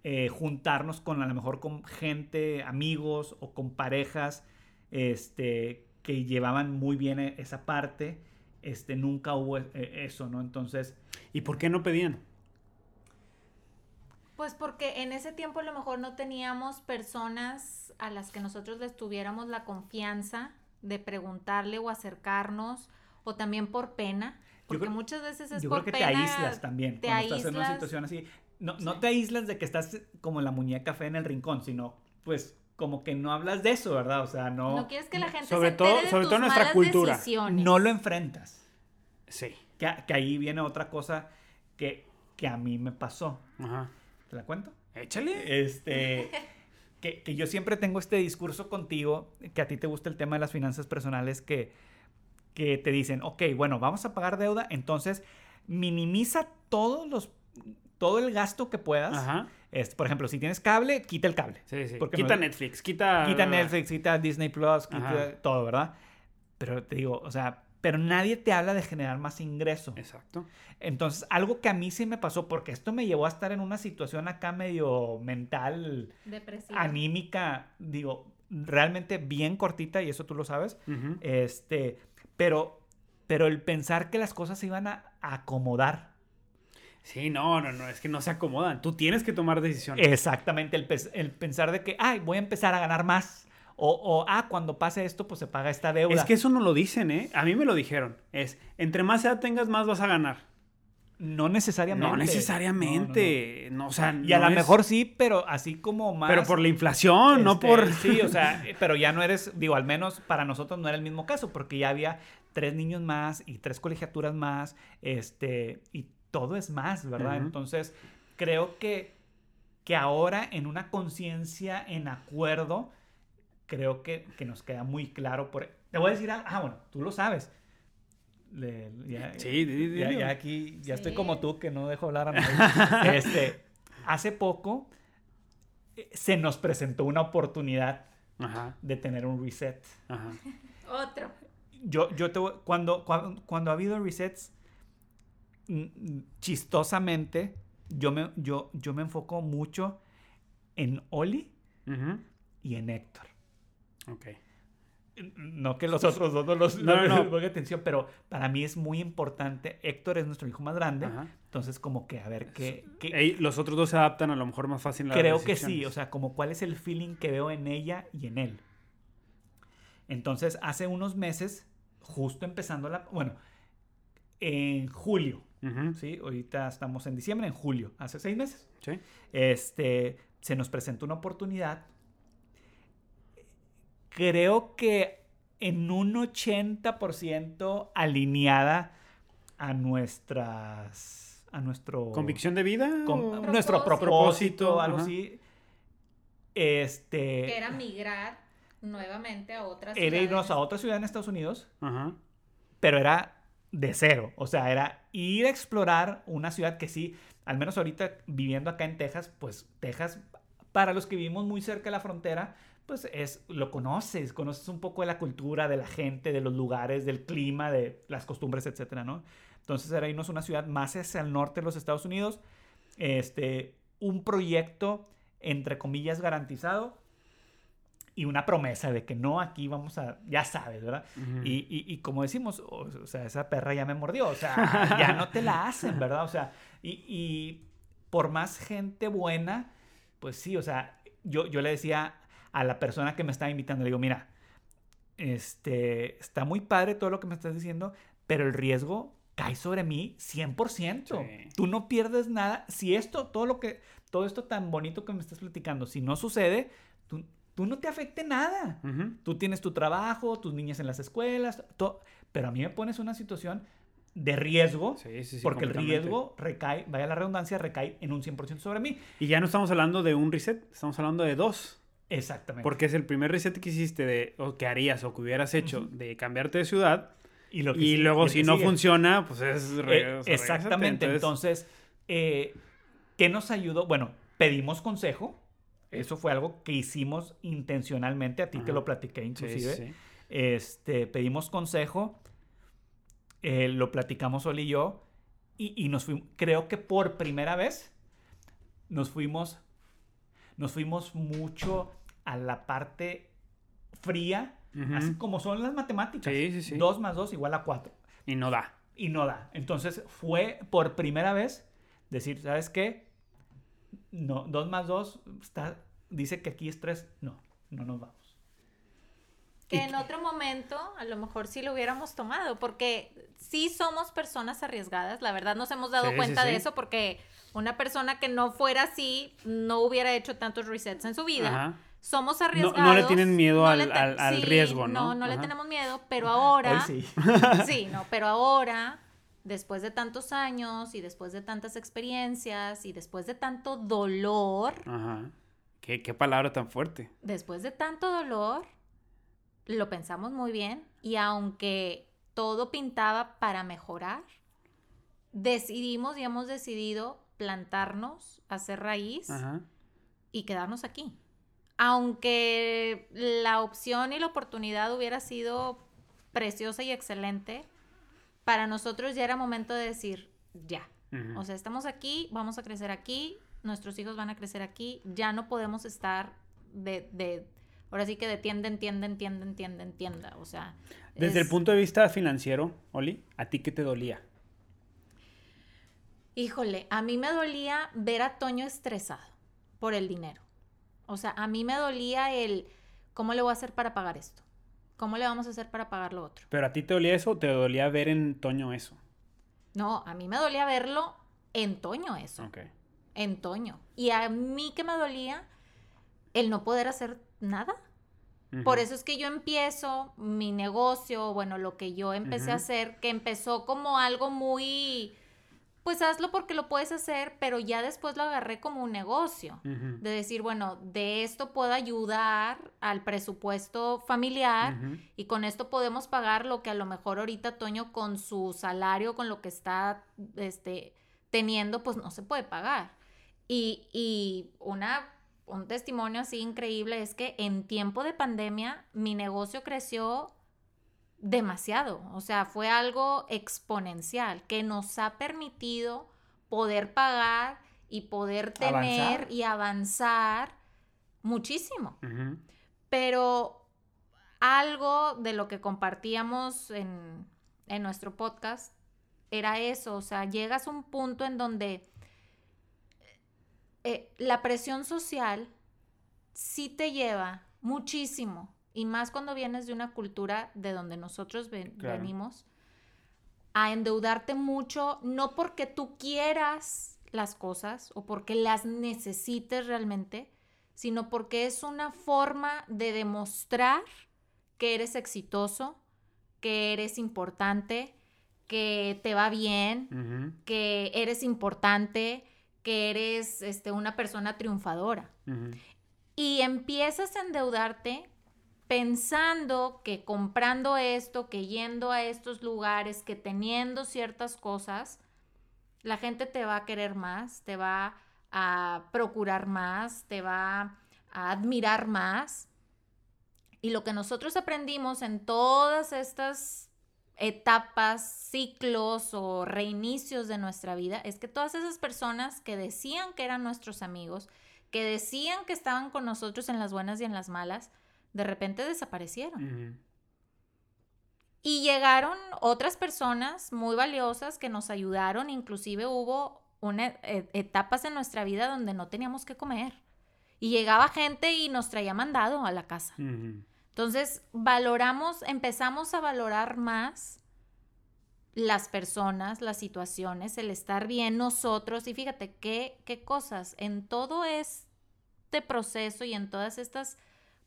eh, juntarnos con a lo mejor con gente, amigos o con parejas este, que llevaban muy bien e, esa parte. Este, nunca hubo e, eso, ¿no? Entonces, ¿Y por qué no pedían? Pues porque en ese tiempo a lo mejor no teníamos personas a las que nosotros les tuviéramos la confianza de preguntarle o acercarnos, o también por pena, porque muchas veces es yo por creo que te aíslas también te cuando estás en una situación así. No, no te aíslas de que estás como la muñeca fe en el rincón, sino pues como que no hablas de eso, ¿verdad? O sea, no... No quieres que la gente sobre se todo, sobre todo nuestra cultura. No lo enfrentas. Sí. Que, ahí viene otra cosa que, que a mí me pasó. Ajá. ¿Te la cuento? Échale. Este, que, que, yo siempre tengo este discurso contigo, que a ti te gusta el tema de las finanzas personales, que, que te dicen, ok, bueno, vamos a pagar deuda, entonces minimiza todos los, todo el gasto que puedas. Ajá. Este, por ejemplo, si tienes cable, quita el cable. Sí, sí. quita Netflix, quita... Quita Netflix, quita Disney Plus, quita todo, ¿verdad? Pero te digo, o sea, pero nadie te habla de generar más ingreso. Exacto. Entonces, algo que a mí sí me pasó, porque esto me llevó a estar en una situación acá medio mental, Depresiva. anímica, digo, realmente bien cortita, y eso tú lo sabes. Este, pero, pero el pensar que las cosas se iban a acomodar. Sí, no, no, no, es que no se acomodan. Tú tienes que tomar decisiones. Exactamente, el, el pensar de que, ay, voy a empezar a ganar más. O, ah, cuando pase esto, pues se paga esta deuda. Es que eso no lo dicen, ¿eh? A mí me lo dijeron. Es, entre más edad tengas, más vas a ganar. No necesariamente. No necesariamente. No, o sea, y a lo mejor sí, pero así como más. Pero por la inflación, no este, por. Sí, o sea, pero ya no eres, digo, al menos para nosotros no era el mismo caso, porque ya había tres niños más y tres colegiaturas más, este, y todo es más, ¿verdad? Entonces, creo que, que ahora en una conciencia en acuerdo, creo que, nos queda muy claro. Por... Te voy a decir, ah, bueno, tú lo sabes. Sí, ya, aquí, ya estoy como tú, que no dejo hablar a nadie. este, hace poco eh, se nos presentó una oportunidad de tener un reset. Otro. Yo, yo te, cuando, cuando, ha habido resets, chistosamente, yo me, yo, yo me enfoco mucho en Oli y en Héctor. Ok. No que los otros dos no los no, no, atención, pero para mí es muy importante. Héctor es nuestro hijo más grande, entonces como que a ver qué... los otros dos se adaptan a lo mejor más fácil. Creo que sí, o sea, como cuál es el feeling que veo en ella y en él. Entonces, hace unos meses, justo empezando la... Bueno, en julio, ¿sí? Ahorita estamos en diciembre, en julio, hace seis meses. Sí. Este, se nos presentó una oportunidad creo que en un 80% alineada a nuestras a nuestro convicción de vida nuestro propósito, algo así. Este que era migrar nuevamente a otra ciudad era irnos a otra ciudad en Estados Unidos pero era de cero. O sea era ir a explorar una ciudad que sí al menos ahorita viviendo acá en Texas pues Texas para los que vivimos muy cerca de la frontera pues es, lo conoces, conoces un poco de la cultura, de la gente, de los lugares, del clima, de las costumbres, etcétera, ¿no? Entonces era irnos a una ciudad más hacia el norte de los Estados Unidos, este, un proyecto, entre comillas, garantizado y una promesa de que no, aquí vamos a, ya sabes, ¿verdad? y, y, como decimos, o, sea, esa perra ya me mordió, o sea, ya no te la hacen, ¿verdad? O sea, y, y por más gente buena, pues sí, o sea, yo, yo le decía a la persona que me está invitando. Le digo, mira, este, está muy padre todo lo que me estás diciendo, pero el riesgo cae sobre mí 100%. Tú no pierdes nada. Si esto, todo lo que, todo esto tan bonito que me estás platicando, si no sucede, tú, tú no te afecte nada. Tú tienes tu trabajo, tus niñas en las escuelas, todo, pero a mí me pones una situación de riesgo, porque el riesgo recae, vaya la redundancia, recae en un 100% sobre mí. Y ya no estamos hablando de un reset, estamos hablando de dos. Exactamente. Porque es el primer reset que hiciste de, o que harías o que hubieras hecho de cambiarte de ciudad. Y, luego si no funciona, pues es... Eh, exactamente. Entonces, eh, ¿qué nos ayudó? Bueno, pedimos consejo. Eso fue algo que hicimos intencionalmente. A ti te lo platiqué inclusive. Este, pedimos consejo. Eh, lo platicamos Oli y yo. Y, y nos fuimos, creo que por primera vez nos fuimos, nos fuimos mucho a la parte fría, así como son las matemáticas. Sí, sí, sí. 2 más 2 igual a 4. Y no da. Y no da. Entonces fue por primera vez decir, ¿sabes qué? No, 2 más 2 está, dice que aquí es 3. No, no nos vamos. Que en otro momento a lo mejor sí lo hubiéramos tomado, porque sí somos personas arriesgadas, la verdad nos hemos dado cuenta de eso, porque una persona que no fuera así no hubiera hecho tantos resets en su vida. Ajá somos arriesgados. No, le tienen miedo al, riesgo, ¿no? No, no le tenemos miedo, pero ahora. sí. sí, no, pero ahora, después de tantos años y después de tantas experiencias y después de tanto dolor. Ajá. ¿Qué, qué palabra tan fuerte. Después de tanto dolor, lo pensamos muy bien y aunque todo pintaba para mejorar, decidimos y hemos decidido plantarnos, hacer raíz y quedarnos aquí aunque la opción y la oportunidad hubiera sido preciosa y excelente, para nosotros ya era momento de decir, ya. O sea, estamos aquí, vamos a crecer aquí, nuestros hijos van a crecer aquí, ya no podemos estar de, de ahora sí que de tienda en tienda, en tienda, en tienda, en tienda. O sea. Desde el punto de vista financiero, Oli, ¿a ti qué te dolía? Híjole, a mí me dolía ver a Toño estresado por el dinero. O sea, a mí me dolía el cómo le voy a hacer para pagar esto. ¿Cómo le vamos a hacer para pagar lo otro? ¿Pero a ti te dolía eso o te dolía ver en Toño eso? No, a mí me dolía verlo en Toño eso. Ok. En Toño. Y a mí que me dolía el no poder hacer nada. Por eso es que yo empiezo mi negocio, bueno, lo que yo empecé a hacer, que empezó como algo muy pues hazlo porque lo puedes hacer, pero ya después lo agarré como un negocio. De decir, bueno, de esto puedo ayudar al presupuesto familiar y con esto podemos pagar lo que a lo mejor ahorita Toño con su salario, con lo que está este, teniendo, pues no se puede pagar. Y, y una, un testimonio así increíble es que en tiempo de pandemia mi negocio creció demasiado, o sea, fue algo exponencial que nos ha permitido poder pagar y poder tener y avanzar muchísimo. Pero algo de lo que compartíamos en, en nuestro podcast era eso, o sea, llegas a un punto en donde eh, la presión social sí te lleva muchísimo y más cuando vienes de una cultura de donde nosotros venimos, a endeudarte mucho, no porque tú quieras las cosas o porque las necesites realmente, sino porque es una forma de demostrar que eres exitoso, que eres importante, que te va bien, que eres importante, que eres este, una persona triunfadora. Y empiezas a endeudarte pensando que comprando esto, que yendo a estos lugares, que teniendo ciertas cosas, la gente te va a querer más, te va a procurar más, te va a admirar más. Y lo que nosotros aprendimos en todas estas etapas, ciclos o reinicios de nuestra vida es que todas esas personas que decían que eran nuestros amigos, que decían que estaban con nosotros en las buenas y en las malas, de repente desaparecieron. Y llegaron otras personas muy valiosas que nos ayudaron, inclusive hubo una, e, etapas en nuestra vida donde no teníamos que comer. Y llegaba gente y nos traía mandado a la casa. Entonces, valoramos, empezamos a valorar más las personas, las situaciones, el estar bien nosotros. Y fíjate qué, qué cosas en todo este proceso y en todas estas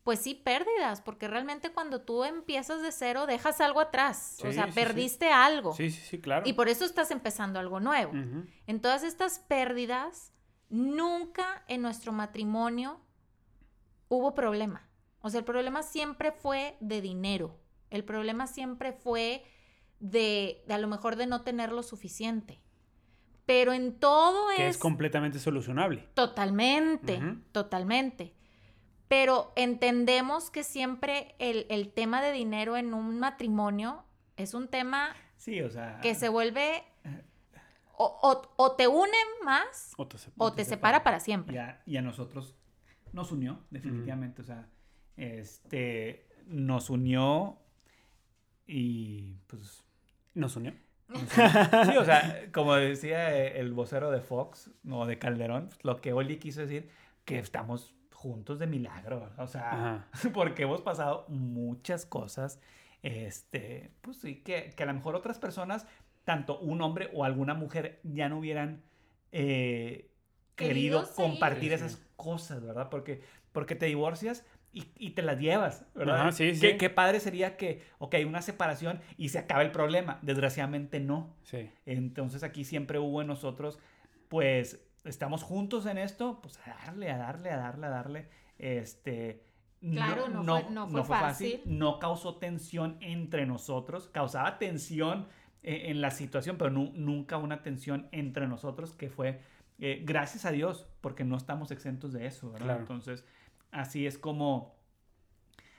pues sí, pérdidas, porque realmente cuando tú empiezas de cero dejas algo atrás, o sea, perdiste algo. Sí, sí, sí, claro. Y por eso estás empezando algo nuevo. En todas estas pérdidas, nunca en nuestro matrimonio hubo problema. O sea, el problema siempre fue de dinero. El problema siempre fue de, a lo mejor de no tener lo suficiente. Pero en todo que es... completamente solucionable. Totalmente, totalmente pero entendemos que siempre el, tema de dinero en un matrimonio es un tema sí, o sea, que se vuelve o, te une más o te, separa, para siempre. Y a, nosotros nos unió, definitivamente. O sea, este nos unió y pues. Nos unió. sí, o sea, como decía el vocero de Fox o de Calderón, lo que Oli quiso decir, que estamos juntos de milagro, o sea, porque hemos pasado muchas cosas, este, pues sí, que, que, a lo mejor otras personas, tanto un hombre o alguna mujer, ya no hubieran eh, querido compartir esas cosas, ¿verdad? Porque, porque te divorcias y, y, te las llevas, ¿verdad? sí, sí. ¿Qué, padre sería que, ok, una separación y se acaba el problema. Desgraciadamente no. Sí. Entonces aquí siempre hubo en nosotros, pues, estamos juntos en esto, pues a darle, a darle, a darle, a darle. Este, claro, no, fue, fácil. No causó tensión entre nosotros, causaba tensión eh, en la situación, pero nunca una tensión entre nosotros que fue, eh, gracias a Dios, porque no estamos exentos de eso, ¿verdad? Entonces, así es como,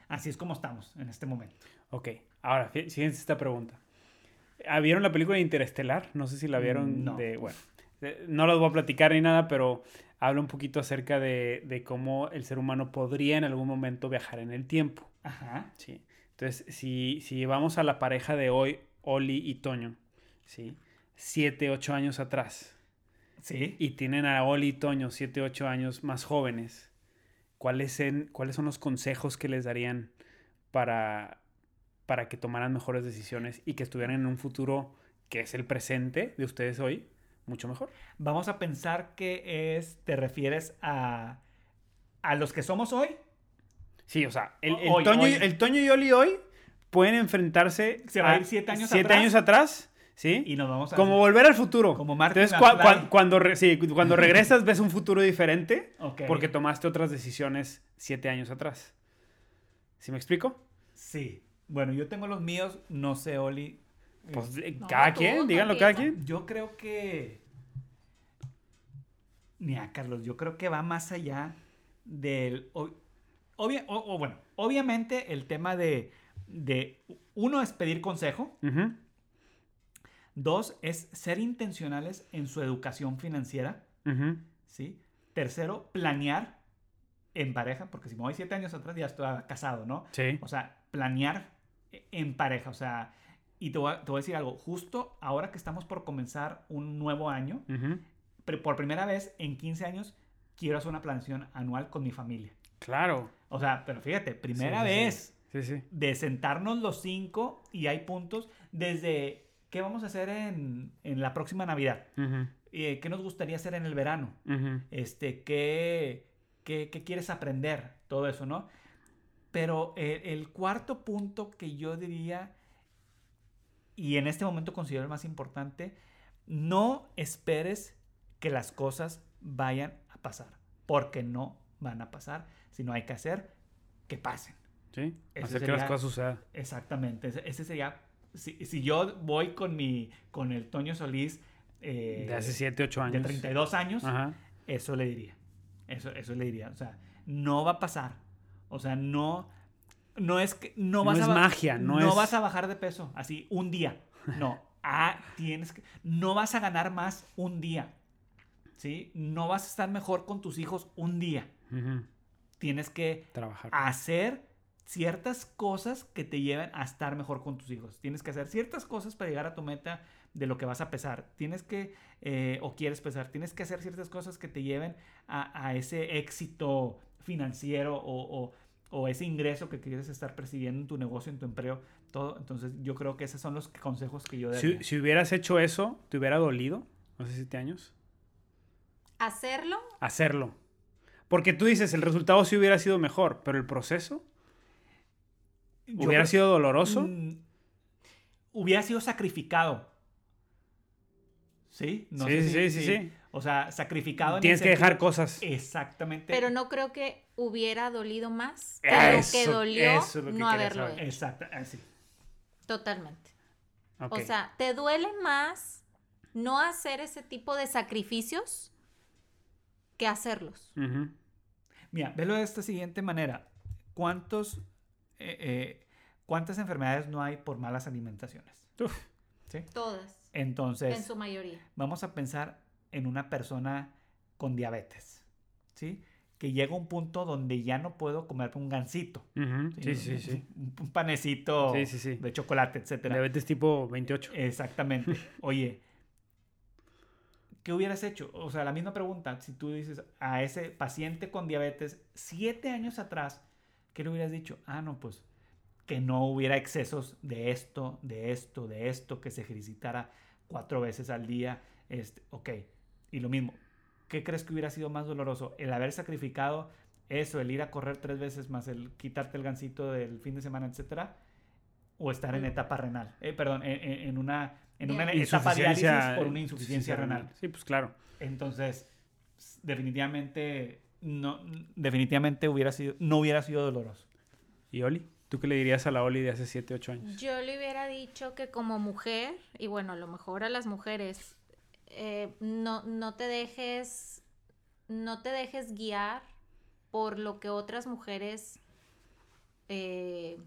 así es como estamos en este momento. Ok, ahora, fíjense esta pregunta. ¿Ah, ¿Vieron la película Interestelar? No sé si la vieron Mm, No. de, bueno, de- no los voy a platicar ni nada, pero habla un poquito acerca de, de cómo el ser humano podría en algún momento viajar en el tiempo. Ajá. Sí. Entonces, si, si llevamos a la pareja de hoy, Oli y Toño, ¿sí? Siete, ocho años atrás, Sí. y tienen a Oli y Toño siete, ocho años más jóvenes, ¿cuáles, en- ¿cuáles son los consejos que les darían para, para que tomaran mejores decisiones y que estuvieran en un futuro que es el presente de ustedes hoy mucho mejor? Vamos a pensar que es, te refieres a, a los que somos hoy. Sí, o sea, el, O- el hoy, Toño, hoy. Y, el Toño y Oli hoy pueden enfrentarse Se va a ir siete años siete atrás. años atrás, ¿sí? Y nos vamos a... Como volver al futuro. Como Marty Entonces, cua- McFly. cua- cuando, re- sí, cuando regresas ves un futuro diferente porque tomaste otras decisiones siete años atrás. ¿Sí me explico? Sí. Bueno, yo tengo los míos, no sé, Oli. Pues eh, No, cada tú, quien, díganlo cada quien. Yo creo que. Mira, Carlos, yo creo que va más allá del. obvia- o, o bueno, obviamente el tema de, de. Uno es pedir consejo. Ujú, Dos es ser intencionales en su educación financiera. ¿sí? Tercero, planear en pareja, porque si me voy siete años atrás ya estoy casado, ¿no? Sí. O sea, planear en pareja, o sea, y te voy, a, te voy a decir algo, justo ahora que estamos por comenzar un nuevo año, por primera vez en 15 años, quiero hacer una planeación anual con mi familia. Claro. O sea, pero fíjate, primera sí, vez Sí, sí. de sentarnos los cinco y hay puntos desde qué vamos a hacer en, en la próxima Navidad, Eh, qué nos gustaría hacer en el verano, este, qué, qué, qué quieres aprender, todo eso, ¿no? Pero eh, el cuarto punto que yo diría, y en este momento considero el más importante, no esperes que las cosas vayan a pasar, porque no van a pasar, sino hay que hacer que pasen. Sí. Hacer que las cosas sucedan. Exactamente, ese sería, si, si yo voy con mi, con el Toño Solís eh, De hace siete, ocho de años. 32 años, Ajá. eso le diría. Eso, eso le diría. O sea, no va a pasar. O sea, no. No es que. No, No vas es a magia, no es- vas a bajar de peso así un día. No. Ah, tienes que. No vas a ganar más un día. ¿Sí? No vas a estar mejor con tus hijos un día. Tienes que Trabajar. hacer ciertas cosas que te lleven a estar mejor con tus hijos. Tienes que hacer ciertas cosas para llegar a tu meta de lo que vas a pesar. Tienes que, eh, o quieres pesar, tienes que hacer ciertas cosas que te lleven a, a ese éxito financiero o, o- o ese ingreso que quieres estar persiguiendo en tu negocio, en tu empleo, todo. Entonces yo creo que esos son los consejos que yo daría. Si, si hubieras hecho eso, ¿te hubiera dolido hace siete años? Hacerlo, Hacerlo. Porque tú dices, el resultado sí hubiera sido mejor, pero el proceso hubiera sido doloroso. Mm, hubiera sido sacrificado. ¿Sí? No Sí, sé sí, si- sí. O sea, sacrificado en Tienes que dejar cosas. Exactamente. pero no creo que hubiera dolido más que Eso- lo que dolió eso es lo que no haberlo saber. hecho. Exacto, así. Totalmente. O sea, ¿te duele más no hacer ese tipo de sacrificios que hacerlos? Mira, velo de esta siguiente manera. ¿Cuántos, eh, eh, ¿Cuántas enfermedades no hay por malas alimentaciones? Uf. ¿Sí? Todas, Entonces, en su mayoría. vamos a pensar en una persona con diabetes, ¿sí? Que llega a un punto donde ya no puedo comerme un gansito. Sí, sí, sí. Un, un panecito Sí, sí, sí. de chocolate, etcétera. Diabetes tipo 28. Exactamente. Oye, ¿qué hubieras hecho? O sea, la misma pregunta, si tú dices a ese paciente con diabetes siete años atrás, ¿qué le hubieras dicho? Ah, no, pues que no hubiera excesos de esto, de esto, de esto, que se ejercitara cuatro veces al día. Este, ok, y lo mismo, ¿qué crees que hubiera sido más doloroso? El haber sacrificado eso, el ir a correr tres veces más, el quitarte el gansito del fin de semana, etcétera, o estar en etapa renal, eh, perdón, en, en- una, en una etapa diálisis por una insuficiencia renal. Sí, pues claro. Entonces, definitivamente, no, definitivamente hubiera sido, no hubiera sido doloroso. ¿Y Oli? ¿Tú qué le dirías a la Oli de hace 7, 8 años? Yo le hubiera dicho que como mujer, y bueno, a lo mejor a las mujeres, eh, no, no te dejes, no te dejes guiar por lo que otras mujeres eh,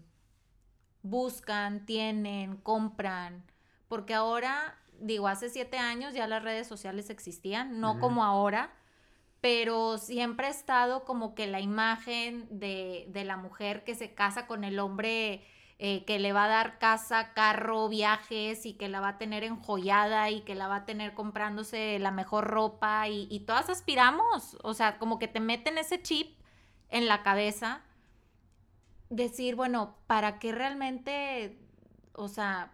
buscan, tienen, compran, porque ahora, digo, hace siete años ya las redes sociales existían, no como ahora, pero siempre ha estado como que la imagen de, de la mujer que se casa con el hombre eh, que le va a dar casa, carro, viajes y que la va a tener enjollada y que la va a tener comprándose la mejor ropa y, y todas aspiramos, o sea, como que te meten ese chip en la cabeza, decir, bueno, ¿para qué realmente, o sea,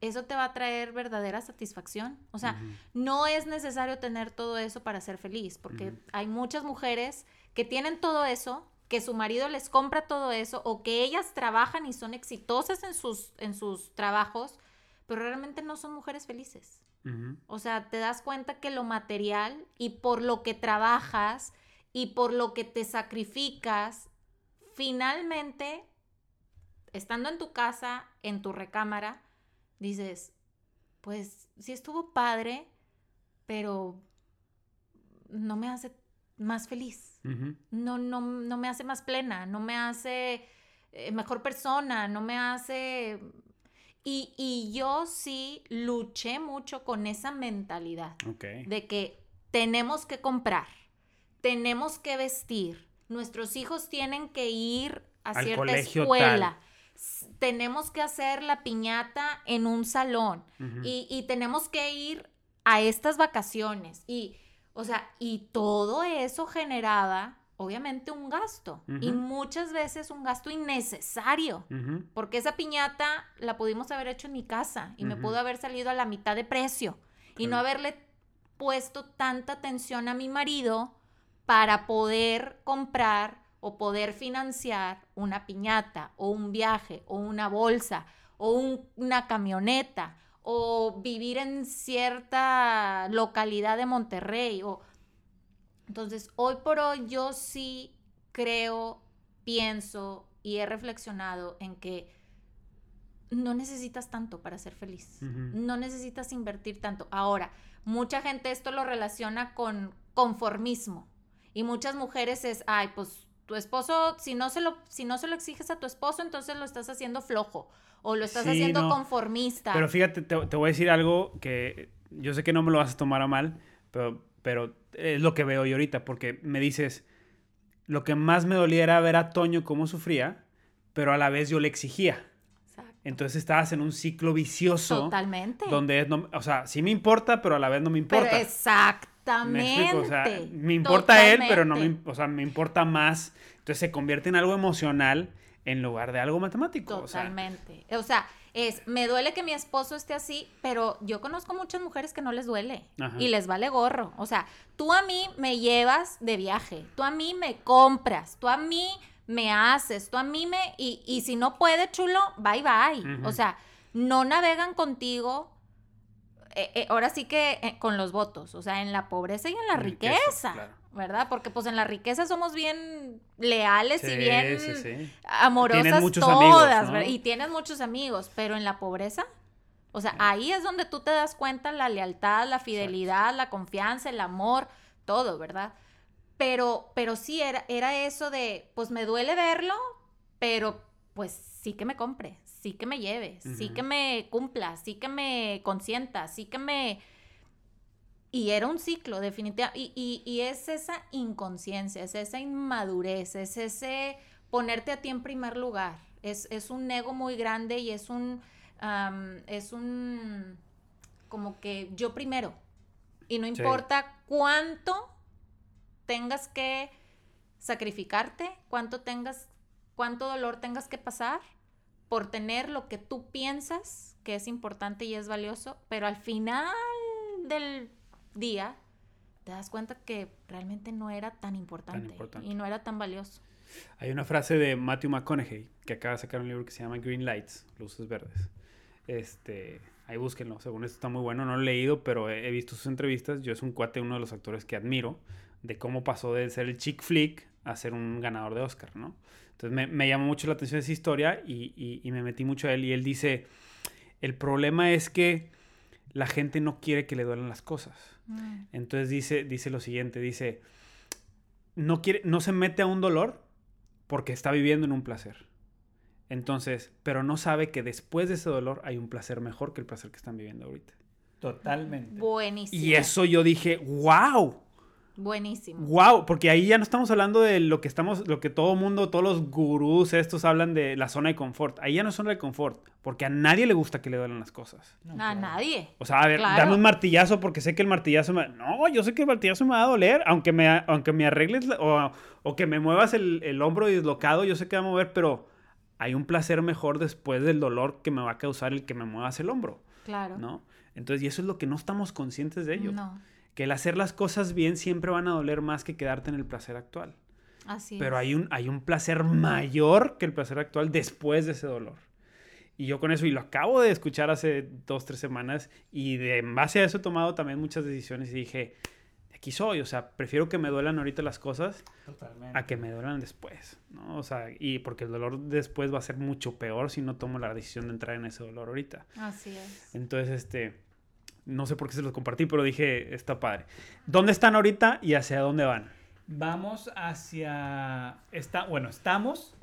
eso te va a traer verdadera satisfacción. O sea, no es necesario tener todo eso para ser feliz, porque hay muchas mujeres que tienen todo eso, que su marido les compra todo eso o que ellas trabajan y son exitosas en sus, en sus trabajos, pero realmente no son mujeres felices. O sea, te das cuenta que lo material y por lo que trabajas y por lo que te sacrificas, finalmente, estando en tu casa, en tu recámara, dices, pues sí estuvo padre, pero no me hace más feliz. no, no, no me hace más plena, no me hace eh, mejor persona, no me hace... Y, yo sí luché mucho con esa mentalidad de que tenemos que comprar, tenemos que vestir, nuestros hijos tienen que ir a cierta escuela. Tenemos que hacer la piñata en un salón y, y tenemos que ir a estas vacaciones. Y o sea, y todo eso generaba, obviamente, un gasto. Y muchas veces un gasto innecesario. Porque esa piñata la pudimos haber hecho en mi casa y me pudo haber salido a la mitad de precio. Y no haberle puesto tanta atención a mi marido para poder comprar o poder financiar una piñata o un viaje o una bolsa o una camioneta o vivir en cierta localidad de Monterrey. O... Entonces, hoy por hoy yo sí creo, pienso y he reflexionado en que no necesitas tanto para ser feliz. No necesitas invertir tanto. Ahora, mucha gente esto lo relaciona con conformismo. Y muchas mujeres es, ay, pues tu esposo, si no se lo, si no se lo exiges a tu esposo, entonces lo estás haciendo flojo o lo estás haciendo conformista. Pero fíjate, te, voy a decir algo que yo sé que no me lo vas a tomar a mal, pero, pero es lo que veo yo ahorita, porque me dices, lo que más me dolía era ver a Toño cómo sufría, pero a la vez yo le exigía. Entonces estabas en un ciclo vicioso. Totalmente. Donde, no, o sea, sí me importa, pero a la vez no me importa. Pero exactamente. Me, o sea, me importa él, pero no me, o sea, me importa más. Entonces se convierte en algo emocional en lugar de algo matemático. Totalmente. O sea, es, me duele que mi esposo esté así, pero yo conozco muchas mujeres que no les duele y les vale gorro. O sea, tú a mí me llevas de viaje, tú a mí me compras, tú a mí me haces, tú a mí me... Y, y si no puede, chulo, bye bye. O sea, no navegan contigo. Eh, eh, ahora sí que eh, con los votos, o sea, en la pobreza y en la riqueza. ¿verdad? Porque pues en la riqueza somos bien leales y bien amorosas todas, Y tienes muchos amigos, pero en la pobreza, o sea, ahí es donde tú te das cuenta la lealtad, la fidelidad, la confianza, el amor, todo, ¿verdad? Pero, pero sí era, era eso de, pues me duele verlo, pero pues sí que me compre, sí que me lleve, sí que me cumpla, sí que me consienta, sí que me y era un ciclo, definitivamente. Y, y, es esa inconsciencia, es esa inmadurez, es ese ponerte a ti en primer lugar. Es, un ego muy grande y es un, es un, como que yo primero. Y no importa cuánto tengas que sacrificarte, cuánto tengas, cuánto dolor tengas que pasar por tener lo que tú piensas que es importante y es valioso, pero al final del día, te das cuenta que realmente no era tan importante, y no era tan valioso. Hay una frase de Matthew McConaughey que acaba de sacar un libro que se llama Green Lights, Luces Verdes. Este, ahí búsquenlo, según esto está muy bueno, no lo he leído, pero he, visto sus entrevistas. Yo es un cuate, uno de los actores que admiro, de cómo pasó de ser el chick flick a ser un ganador de Oscar, ¿no? Entonces me, me llamó mucho la atención esa historia y, y, y me metí mucho a él y él dice, el problema es que la gente no quiere que le duelen las cosas. Mm. Entonces dice, dice lo siguiente, dice, no, quiere, no se mete a un dolor porque está viviendo en un placer. Entonces, pero no sabe que después de ese dolor hay un placer mejor que el placer que están viviendo ahorita. Totalmente. Buenísimo. Y eso yo dije, wow. Buenísimo. Wow, porque ahí ya no estamos hablando de lo que estamos, lo que todo mundo, todos los gurús estos hablan de la zona de confort. Ahí ya no es zona de confort, porque a nadie le gusta que le duelen las cosas. a nadie. O sea, a ver, dame un martillazo porque sé que el martillazo me... No, yo sé que el martillazo me va a doler, aunque me, aunque me arregles o, o que me muevas el, el hombro dislocado, yo sé que va a mover, pero hay un placer mejor después del dolor que me va a causar el que me muevas el hombro. Claro. ¿No? Entonces, y eso es lo que no estamos conscientes de ello. No que el hacer las cosas bien siempre van a doler más que quedarte en el placer actual. Así Pero hay un, hay un placer mayor que el placer actual después de ese dolor. Y yo con eso, y lo acabo de escuchar hace dos, tres semanas, y de, en base a eso he tomado también muchas decisiones y dije, aquí soy, o sea, prefiero que me duelan ahorita las cosas a que me duelan después, ¿no? O sea, y porque el dolor después va a ser mucho peor si no tomo la decisión de entrar en ese dolor ahorita. Así es. Entonces, este, no sé por qué se los compartí, pero dije, está padre. ¿Dónde están ahorita y hacia dónde van? Vamos hacia... Está, bueno, estamos,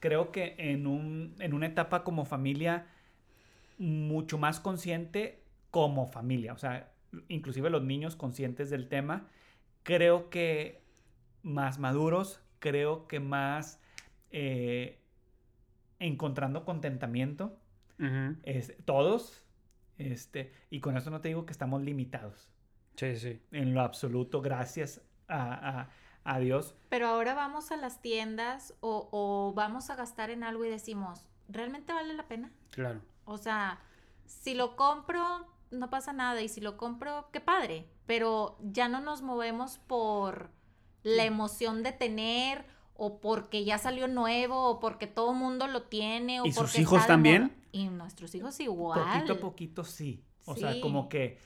creo que en, un, en una etapa como familia mucho más consciente como familia. O sea, inclusive los niños conscientes del tema. Creo que más maduros, creo que más eh, encontrando contentamiento. es, todos, este, y con eso no te digo que estamos limitados. Sí, sí. En lo absoluto, gracias a, Dios. Pero ahora vamos a las tiendas o, o, vamos a gastar en algo y decimos, ¿realmente vale la pena? Claro. O sea, si lo compro, no pasa nada. Y si lo compro, qué padre. Pero ya no nos movemos por la emoción de tener o porque ya salió nuevo o porque todo el mundo lo tiene o ¿Y porque sus hijos también? Y nuestros hijos igual. Poquito a poquito sí. O sea, como que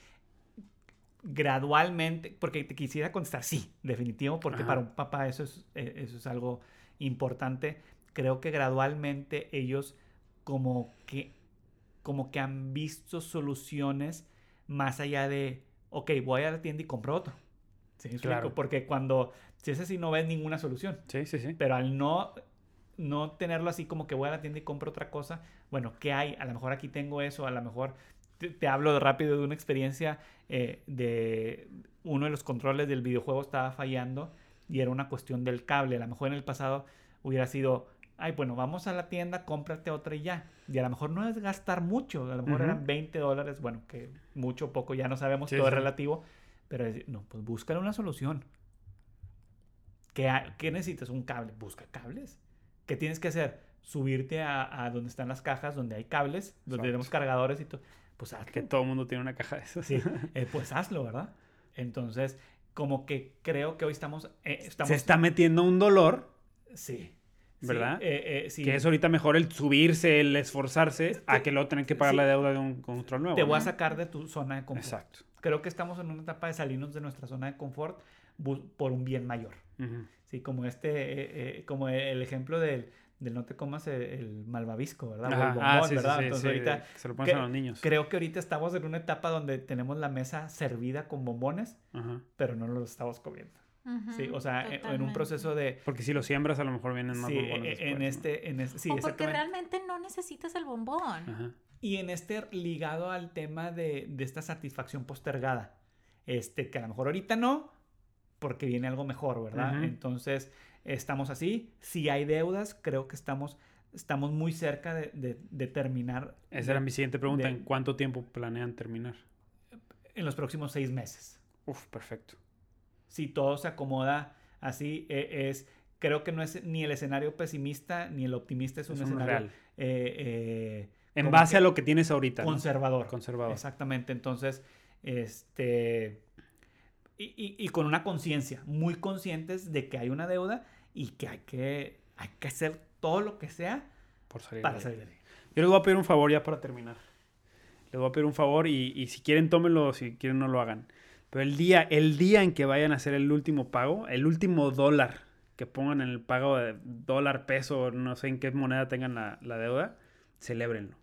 gradualmente, porque te quisiera contestar sí, definitivo, porque para un papá eso es, eh, eso es algo importante. Creo que gradualmente ellos como que, como que han visto soluciones más allá de, ok, voy a la tienda y compro otro. ¿Sí? Claro. Porque cuando, si es así, no ves ninguna solución. Sí, sí, sí. Pero al no, no tenerlo así como que voy a la tienda y compro otra cosa, bueno, ¿qué hay? A lo mejor aquí tengo eso, a lo mejor te, hablo de rápido de una experiencia eh, de uno de los controles del videojuego estaba fallando y era una cuestión del cable. A lo mejor en el pasado hubiera sido, ay, bueno, vamos a la tienda, cómprate otra y ya. Y a lo mejor no es gastar mucho, a lo mejor eran 20 dólares, bueno, que mucho o poco, ya no sabemos, todo es relativo pero no, pues búscale una solución. ¿Qué, ¿Qué, necesitas? Un cable. Busca cables. ¿Qué tienes que hacer? Subirte a, a donde están las cajas, donde hay cables, donde tenemos cargadores y todo. Pues hazlo. Que todo el mundo tiene una caja de esas. Sí, eh, pues hazlo, ¿verdad? Entonces, como que creo que hoy estamos, eh, estamos... Se está metiendo un dolor. Sí. ¿Verdad? Eh, que es ahorita mejor el subirse, el esforzarse, a que luego tener que pagar la deuda de un control nuevo. Te voy a sacar de tu zona de confort. Exacto creo que estamos en una etapa de salirnos de nuestra zona de confort por un bien mayor. Sí, como este, eh, eh, como el ejemplo del, del no te comas el, malvavisco, ¿verdad? o el bombón, ah, sí, ¿verdad? Entonces ahorita se lo pones a los niños. Creo que ahorita estamos en una etapa donde tenemos la mesa servida con bombones, pero no los estamos comiendo. sí, o sea, en, un proceso de... Porque si lo siembras a lo mejor vienen más bombones. En, este, en este, sí, o porque realmente no necesitas el bombón. Y en este ligado al tema de, esta satisfacción postergada. Este, que a lo mejor ahorita no, porque viene algo mejor, ¿verdad? Entonces, estamos así. Si hay deudas, creo que estamos, estamos muy cerca de, terminar. Esa era mi siguiente pregunta. ¿En cuánto tiempo planean terminar? En los próximos seis meses. Uf, perfecto. Si todo se acomoda así, e, es... Creo que no es ni el escenario pesimista ni el optimista, es un escenario real. Eh, eh, en base a lo que tienes ahorita. Conservador. Conservador. Exactamente. Entonces, este. Y, con una conciencia, muy conscientes de que hay una deuda y que hay que, hay que hacer todo lo que sea Por salir para salir de ahí. Yo les voy a pedir un favor ya para terminar. Les voy a pedir un favor y, y, si quieren tómenlo, si quieren no lo hagan. Pero el día, el día en que vayan a hacer el último pago, el último dólar que pongan en el pago de dólar, peso, no sé en qué moneda tengan la, la deuda, celébrenlo.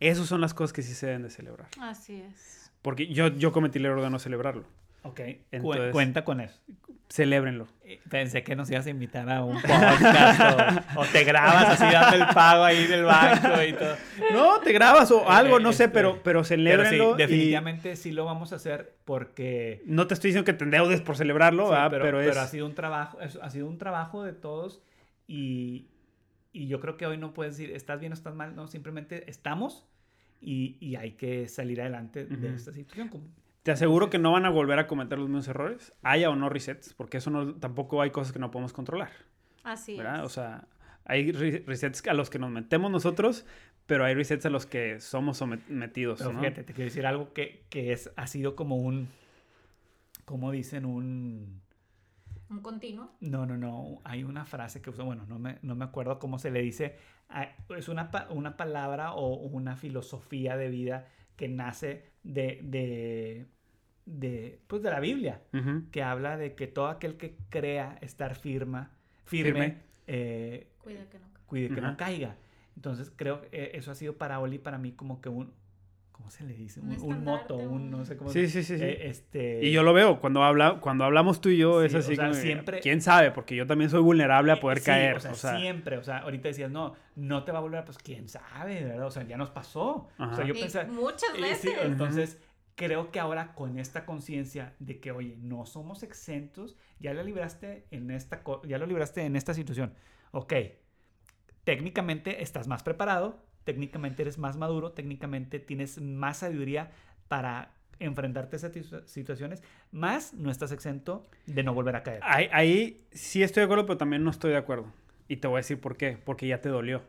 Esas son las cosas que sí se deben de celebrar. Así es. Porque yo, yo cometí el error de no celebrarlo. Ok, Entonces, cuenta con eso. Celébrenlo. Eh, pensé que nos ibas a invitar a un podcast o, te grabas así dando el pago ahí del banco y todo. No, te grabas o algo, no sé, este, pero, pero celébrenlo. definitivamente sí lo vamos a hacer porque... No te estoy diciendo que te endeudes por celebrarlo, pero, pero, es... ha sido un trabajo, ha sido un trabajo de todos y, y yo creo que hoy no puedes decir, estás bien o estás mal, no, simplemente estamos y, y hay que salir adelante de esta situación. Te aseguro que no van a volver a cometer los mismos errores, haya o no resets, porque eso no, tampoco hay cosas que no podemos controlar. Así ¿verdad? O sea, hay resets a los que nos metemos nosotros, pero hay resets a los que somos sometidos. Pero fíjate, te quiero decir algo que, que es, ha sido como un, ¿cómo dicen? Un... ¿Un continuo? No, no, no. Hay una frase que uso, bueno, no me, no me acuerdo cómo se le dice. Es una, una palabra o una filosofía de vida que nace de, de, de, pues de la Biblia, que habla de que todo aquel que crea estar firma, firme, eh, cuide que no, cuide que no caiga. Entonces creo que eso ha sido para Oli, para mí, como que un, ¿cómo se le dice? Un, moto, un, no sé cómo Sí, sí, sí. sí. Eh, este... Y yo lo veo, cuando, habla, cuando hablamos tú y yo, es así como, siempre... ¿Quién sabe? Porque yo también soy vulnerable a poder caer. O sea, siempre, o sea, ahorita decías, no, no te va a volver, pues quién sabe, ¿verdad? O sea, ya nos pasó. O sea, yo pensaba... Muchas veces. entonces... Creo que ahora con esta conciencia de que, oye, no somos exentos, ya lo libraste en esta, ya lo libraste en esta situación. Ok, técnicamente estás más preparado, técnicamente eres más maduro, técnicamente tienes más sabiduría para enfrentarte a esas situaciones, más no estás exento de no volver a caer. Ahí, sí estoy de acuerdo, pero también no estoy de acuerdo. Y te voy a decir por qué. Porque ya te dolió.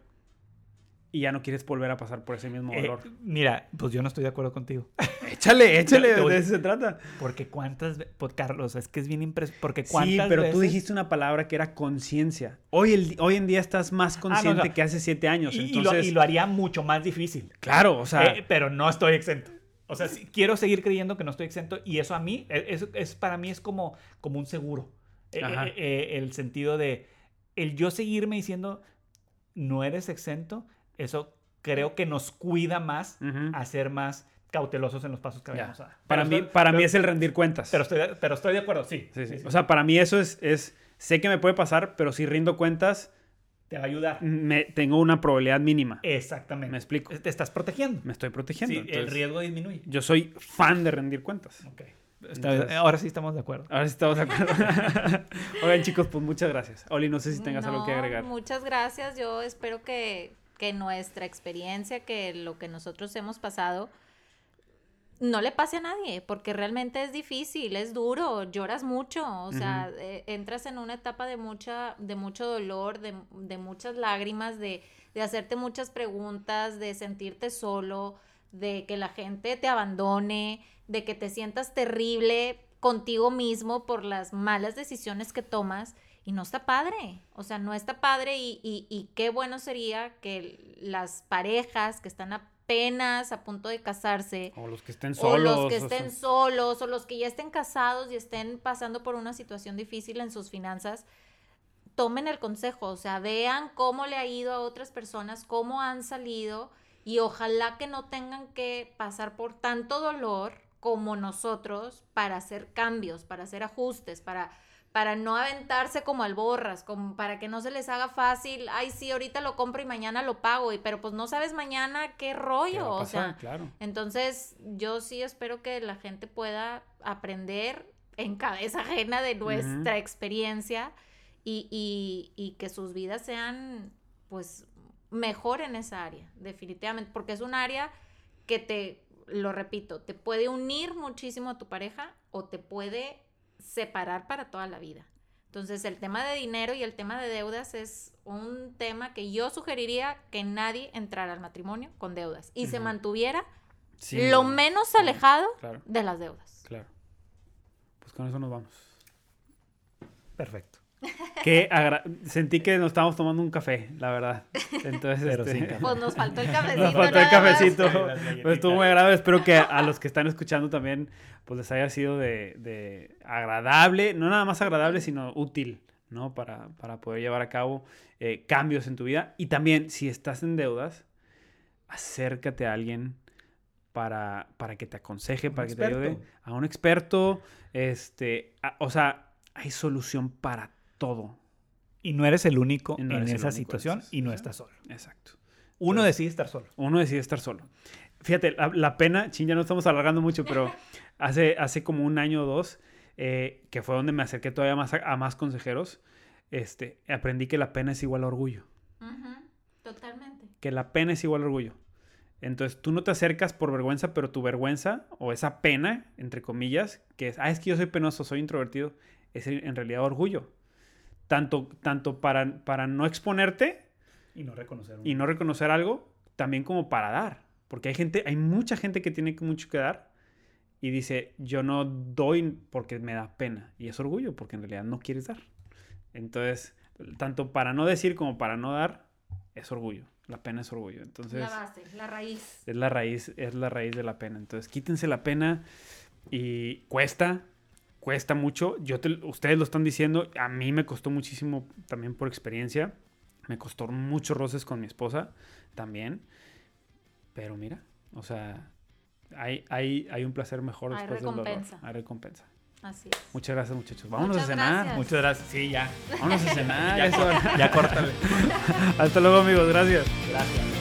Y ya no quieres volver a pasar por ese mismo eh, dolor. mira, pues yo no estoy de acuerdo contigo. échale, échale, de eso se trata. Porque cuántas veces, pues Carlos, es que es bien impresionante. Porque cuántas Sí, pero tú dijiste una palabra que era conciencia. Hoy, el, hoy en día estás más ah, consciente que hace siete años. Y, entonces... y, lo, haría mucho más difícil. Claro, o sea. Eh, pero no estoy exento. O sea, quiero seguir creyendo que no estoy exento y eso a mí, e, es, es para mí es como, como un seguro. Eh, el sentido de el yo seguirme diciendo, no eres exento, eso creo que nos cuida más a ser más cautelosos en los pasos que vayamos a dar. Para, mí, para mí es el rendir cuentas. Pero estoy, pero estoy de acuerdo, sí. O sea, para mí eso es, es, sé que me puede pasar, pero si rindo cuentas... Te va a ayudar. Me, tengo una probabilidad mínima. Exactamente. Me explico. Te estás protegiendo. Me estoy protegiendo. Sí, el riesgo disminuye. Yo soy fan de rendir cuentas. Ok. ahora sí estamos de acuerdo. Ahora sí estamos de acuerdo. Oigan, chicos, pues muchas gracias. Oli, no sé si tengas algo que agregar. Muchas gracias. Yo espero que que nuestra experiencia, que lo que nosotros hemos pasado, no le pase a nadie, porque realmente es difícil, es duro, lloras mucho, o sea, eh, entras en una etapa de, mucha, de mucho dolor, de, de muchas lágrimas, de, de, hacerte muchas preguntas, de sentirte solo, de que la gente te abandone, de que te sientas terrible contigo mismo por las malas decisiones que tomas y no está padre, o sea, no está padre y, y, qué bueno sería que las parejas que están apenas a punto de casarse, o los que estén solos, o los que estén solos, o los que ya estén casados y estén pasando por una situación difícil en sus finanzas, tomen el consejo, o sea, vean cómo le ha ido a otras personas, cómo han salido y ojalá que no tengan que pasar por tanto dolor como nosotros para hacer cambios, para hacer ajustes, para para no aventarse como alborras, como para que no se les haga fácil, ay sí, ahorita lo compro y mañana lo pago, y, pero pues no sabes mañana qué rollo, o sea, claro. entonces yo sí espero que la gente pueda aprender en cabeza ajena de nuestra experiencia y, y, y que sus vidas sean pues mejor en esa área, definitivamente, porque es un área que te, lo repito, te puede unir muchísimo a tu pareja o te puede separar para toda la vida. Entonces, el tema de dinero y el tema de deudas es un tema que yo sugeriría que nadie entrara al matrimonio con deudas y se mantuviera lo menos alejado de las deudas. Claro. Pues con eso nos vamos. Perfecto. Que sentí que nos estábamos tomando un café, la verdad. Entonces, este, pues nos faltó el cafecito. Nos faltó el cafecito. Pues estuvo muy agradable. Espero que a los que están escuchando también pues les haya sido de, agradable, no nada más agradable, sino útil, ¿no? Para, poder llevar a cabo eh, cambios en tu vida. Y también, si estás en deudas, acércate a alguien para, para que te aconseje, para que te ayude. A un experto. Este, o sea, hay solución para todo. Y no eres el único en esa situación y no estás solo. Exacto. Uno decide estar solo. Uno decide estar solo. Fíjate, la, pena, ching, ya no estamos alargando mucho, pero hace, hace como un año o dos, eh, que fue donde me acerqué todavía más a, más consejeros, este, aprendí que la pena es igual a orgullo. Totalmente. Que la pena es igual a orgullo. Entonces tú no te acercas por vergüenza, pero tu vergüenza o esa pena, entre comillas, que es, ah, es que yo soy penoso, soy introvertido, es en realidad orgullo. Tanto, tanto para, para no exponerte y no reconocer, y no reconocer algo, también como para dar. Porque hay gente, hay mucha gente que tiene mucho que dar y dice, yo no doy porque me da pena. Y es orgullo, porque en realidad no quieres dar. Entonces, tanto para no decir como para no dar, es orgullo. La pena es orgullo. Entonces, la base, la raíz. Es la raíz, es la raíz de la pena. Entonces, quítense la pena y cuesta, cuesta mucho. Yo ustedes lo están diciendo, a mí me costó muchísimo también por experiencia. Me costó muchos roces con mi esposa también. Pero mira, o sea, hay, hay, hay un placer mejor después del dolor. Hay recompensa. Así es. Muchas gracias, muchachos. Vámonos a cenar. Muchas gracias. Sí, ya. Vámonos a cenar. ya, ya córtale. Hasta luego, amigos. Gracias. Gracias.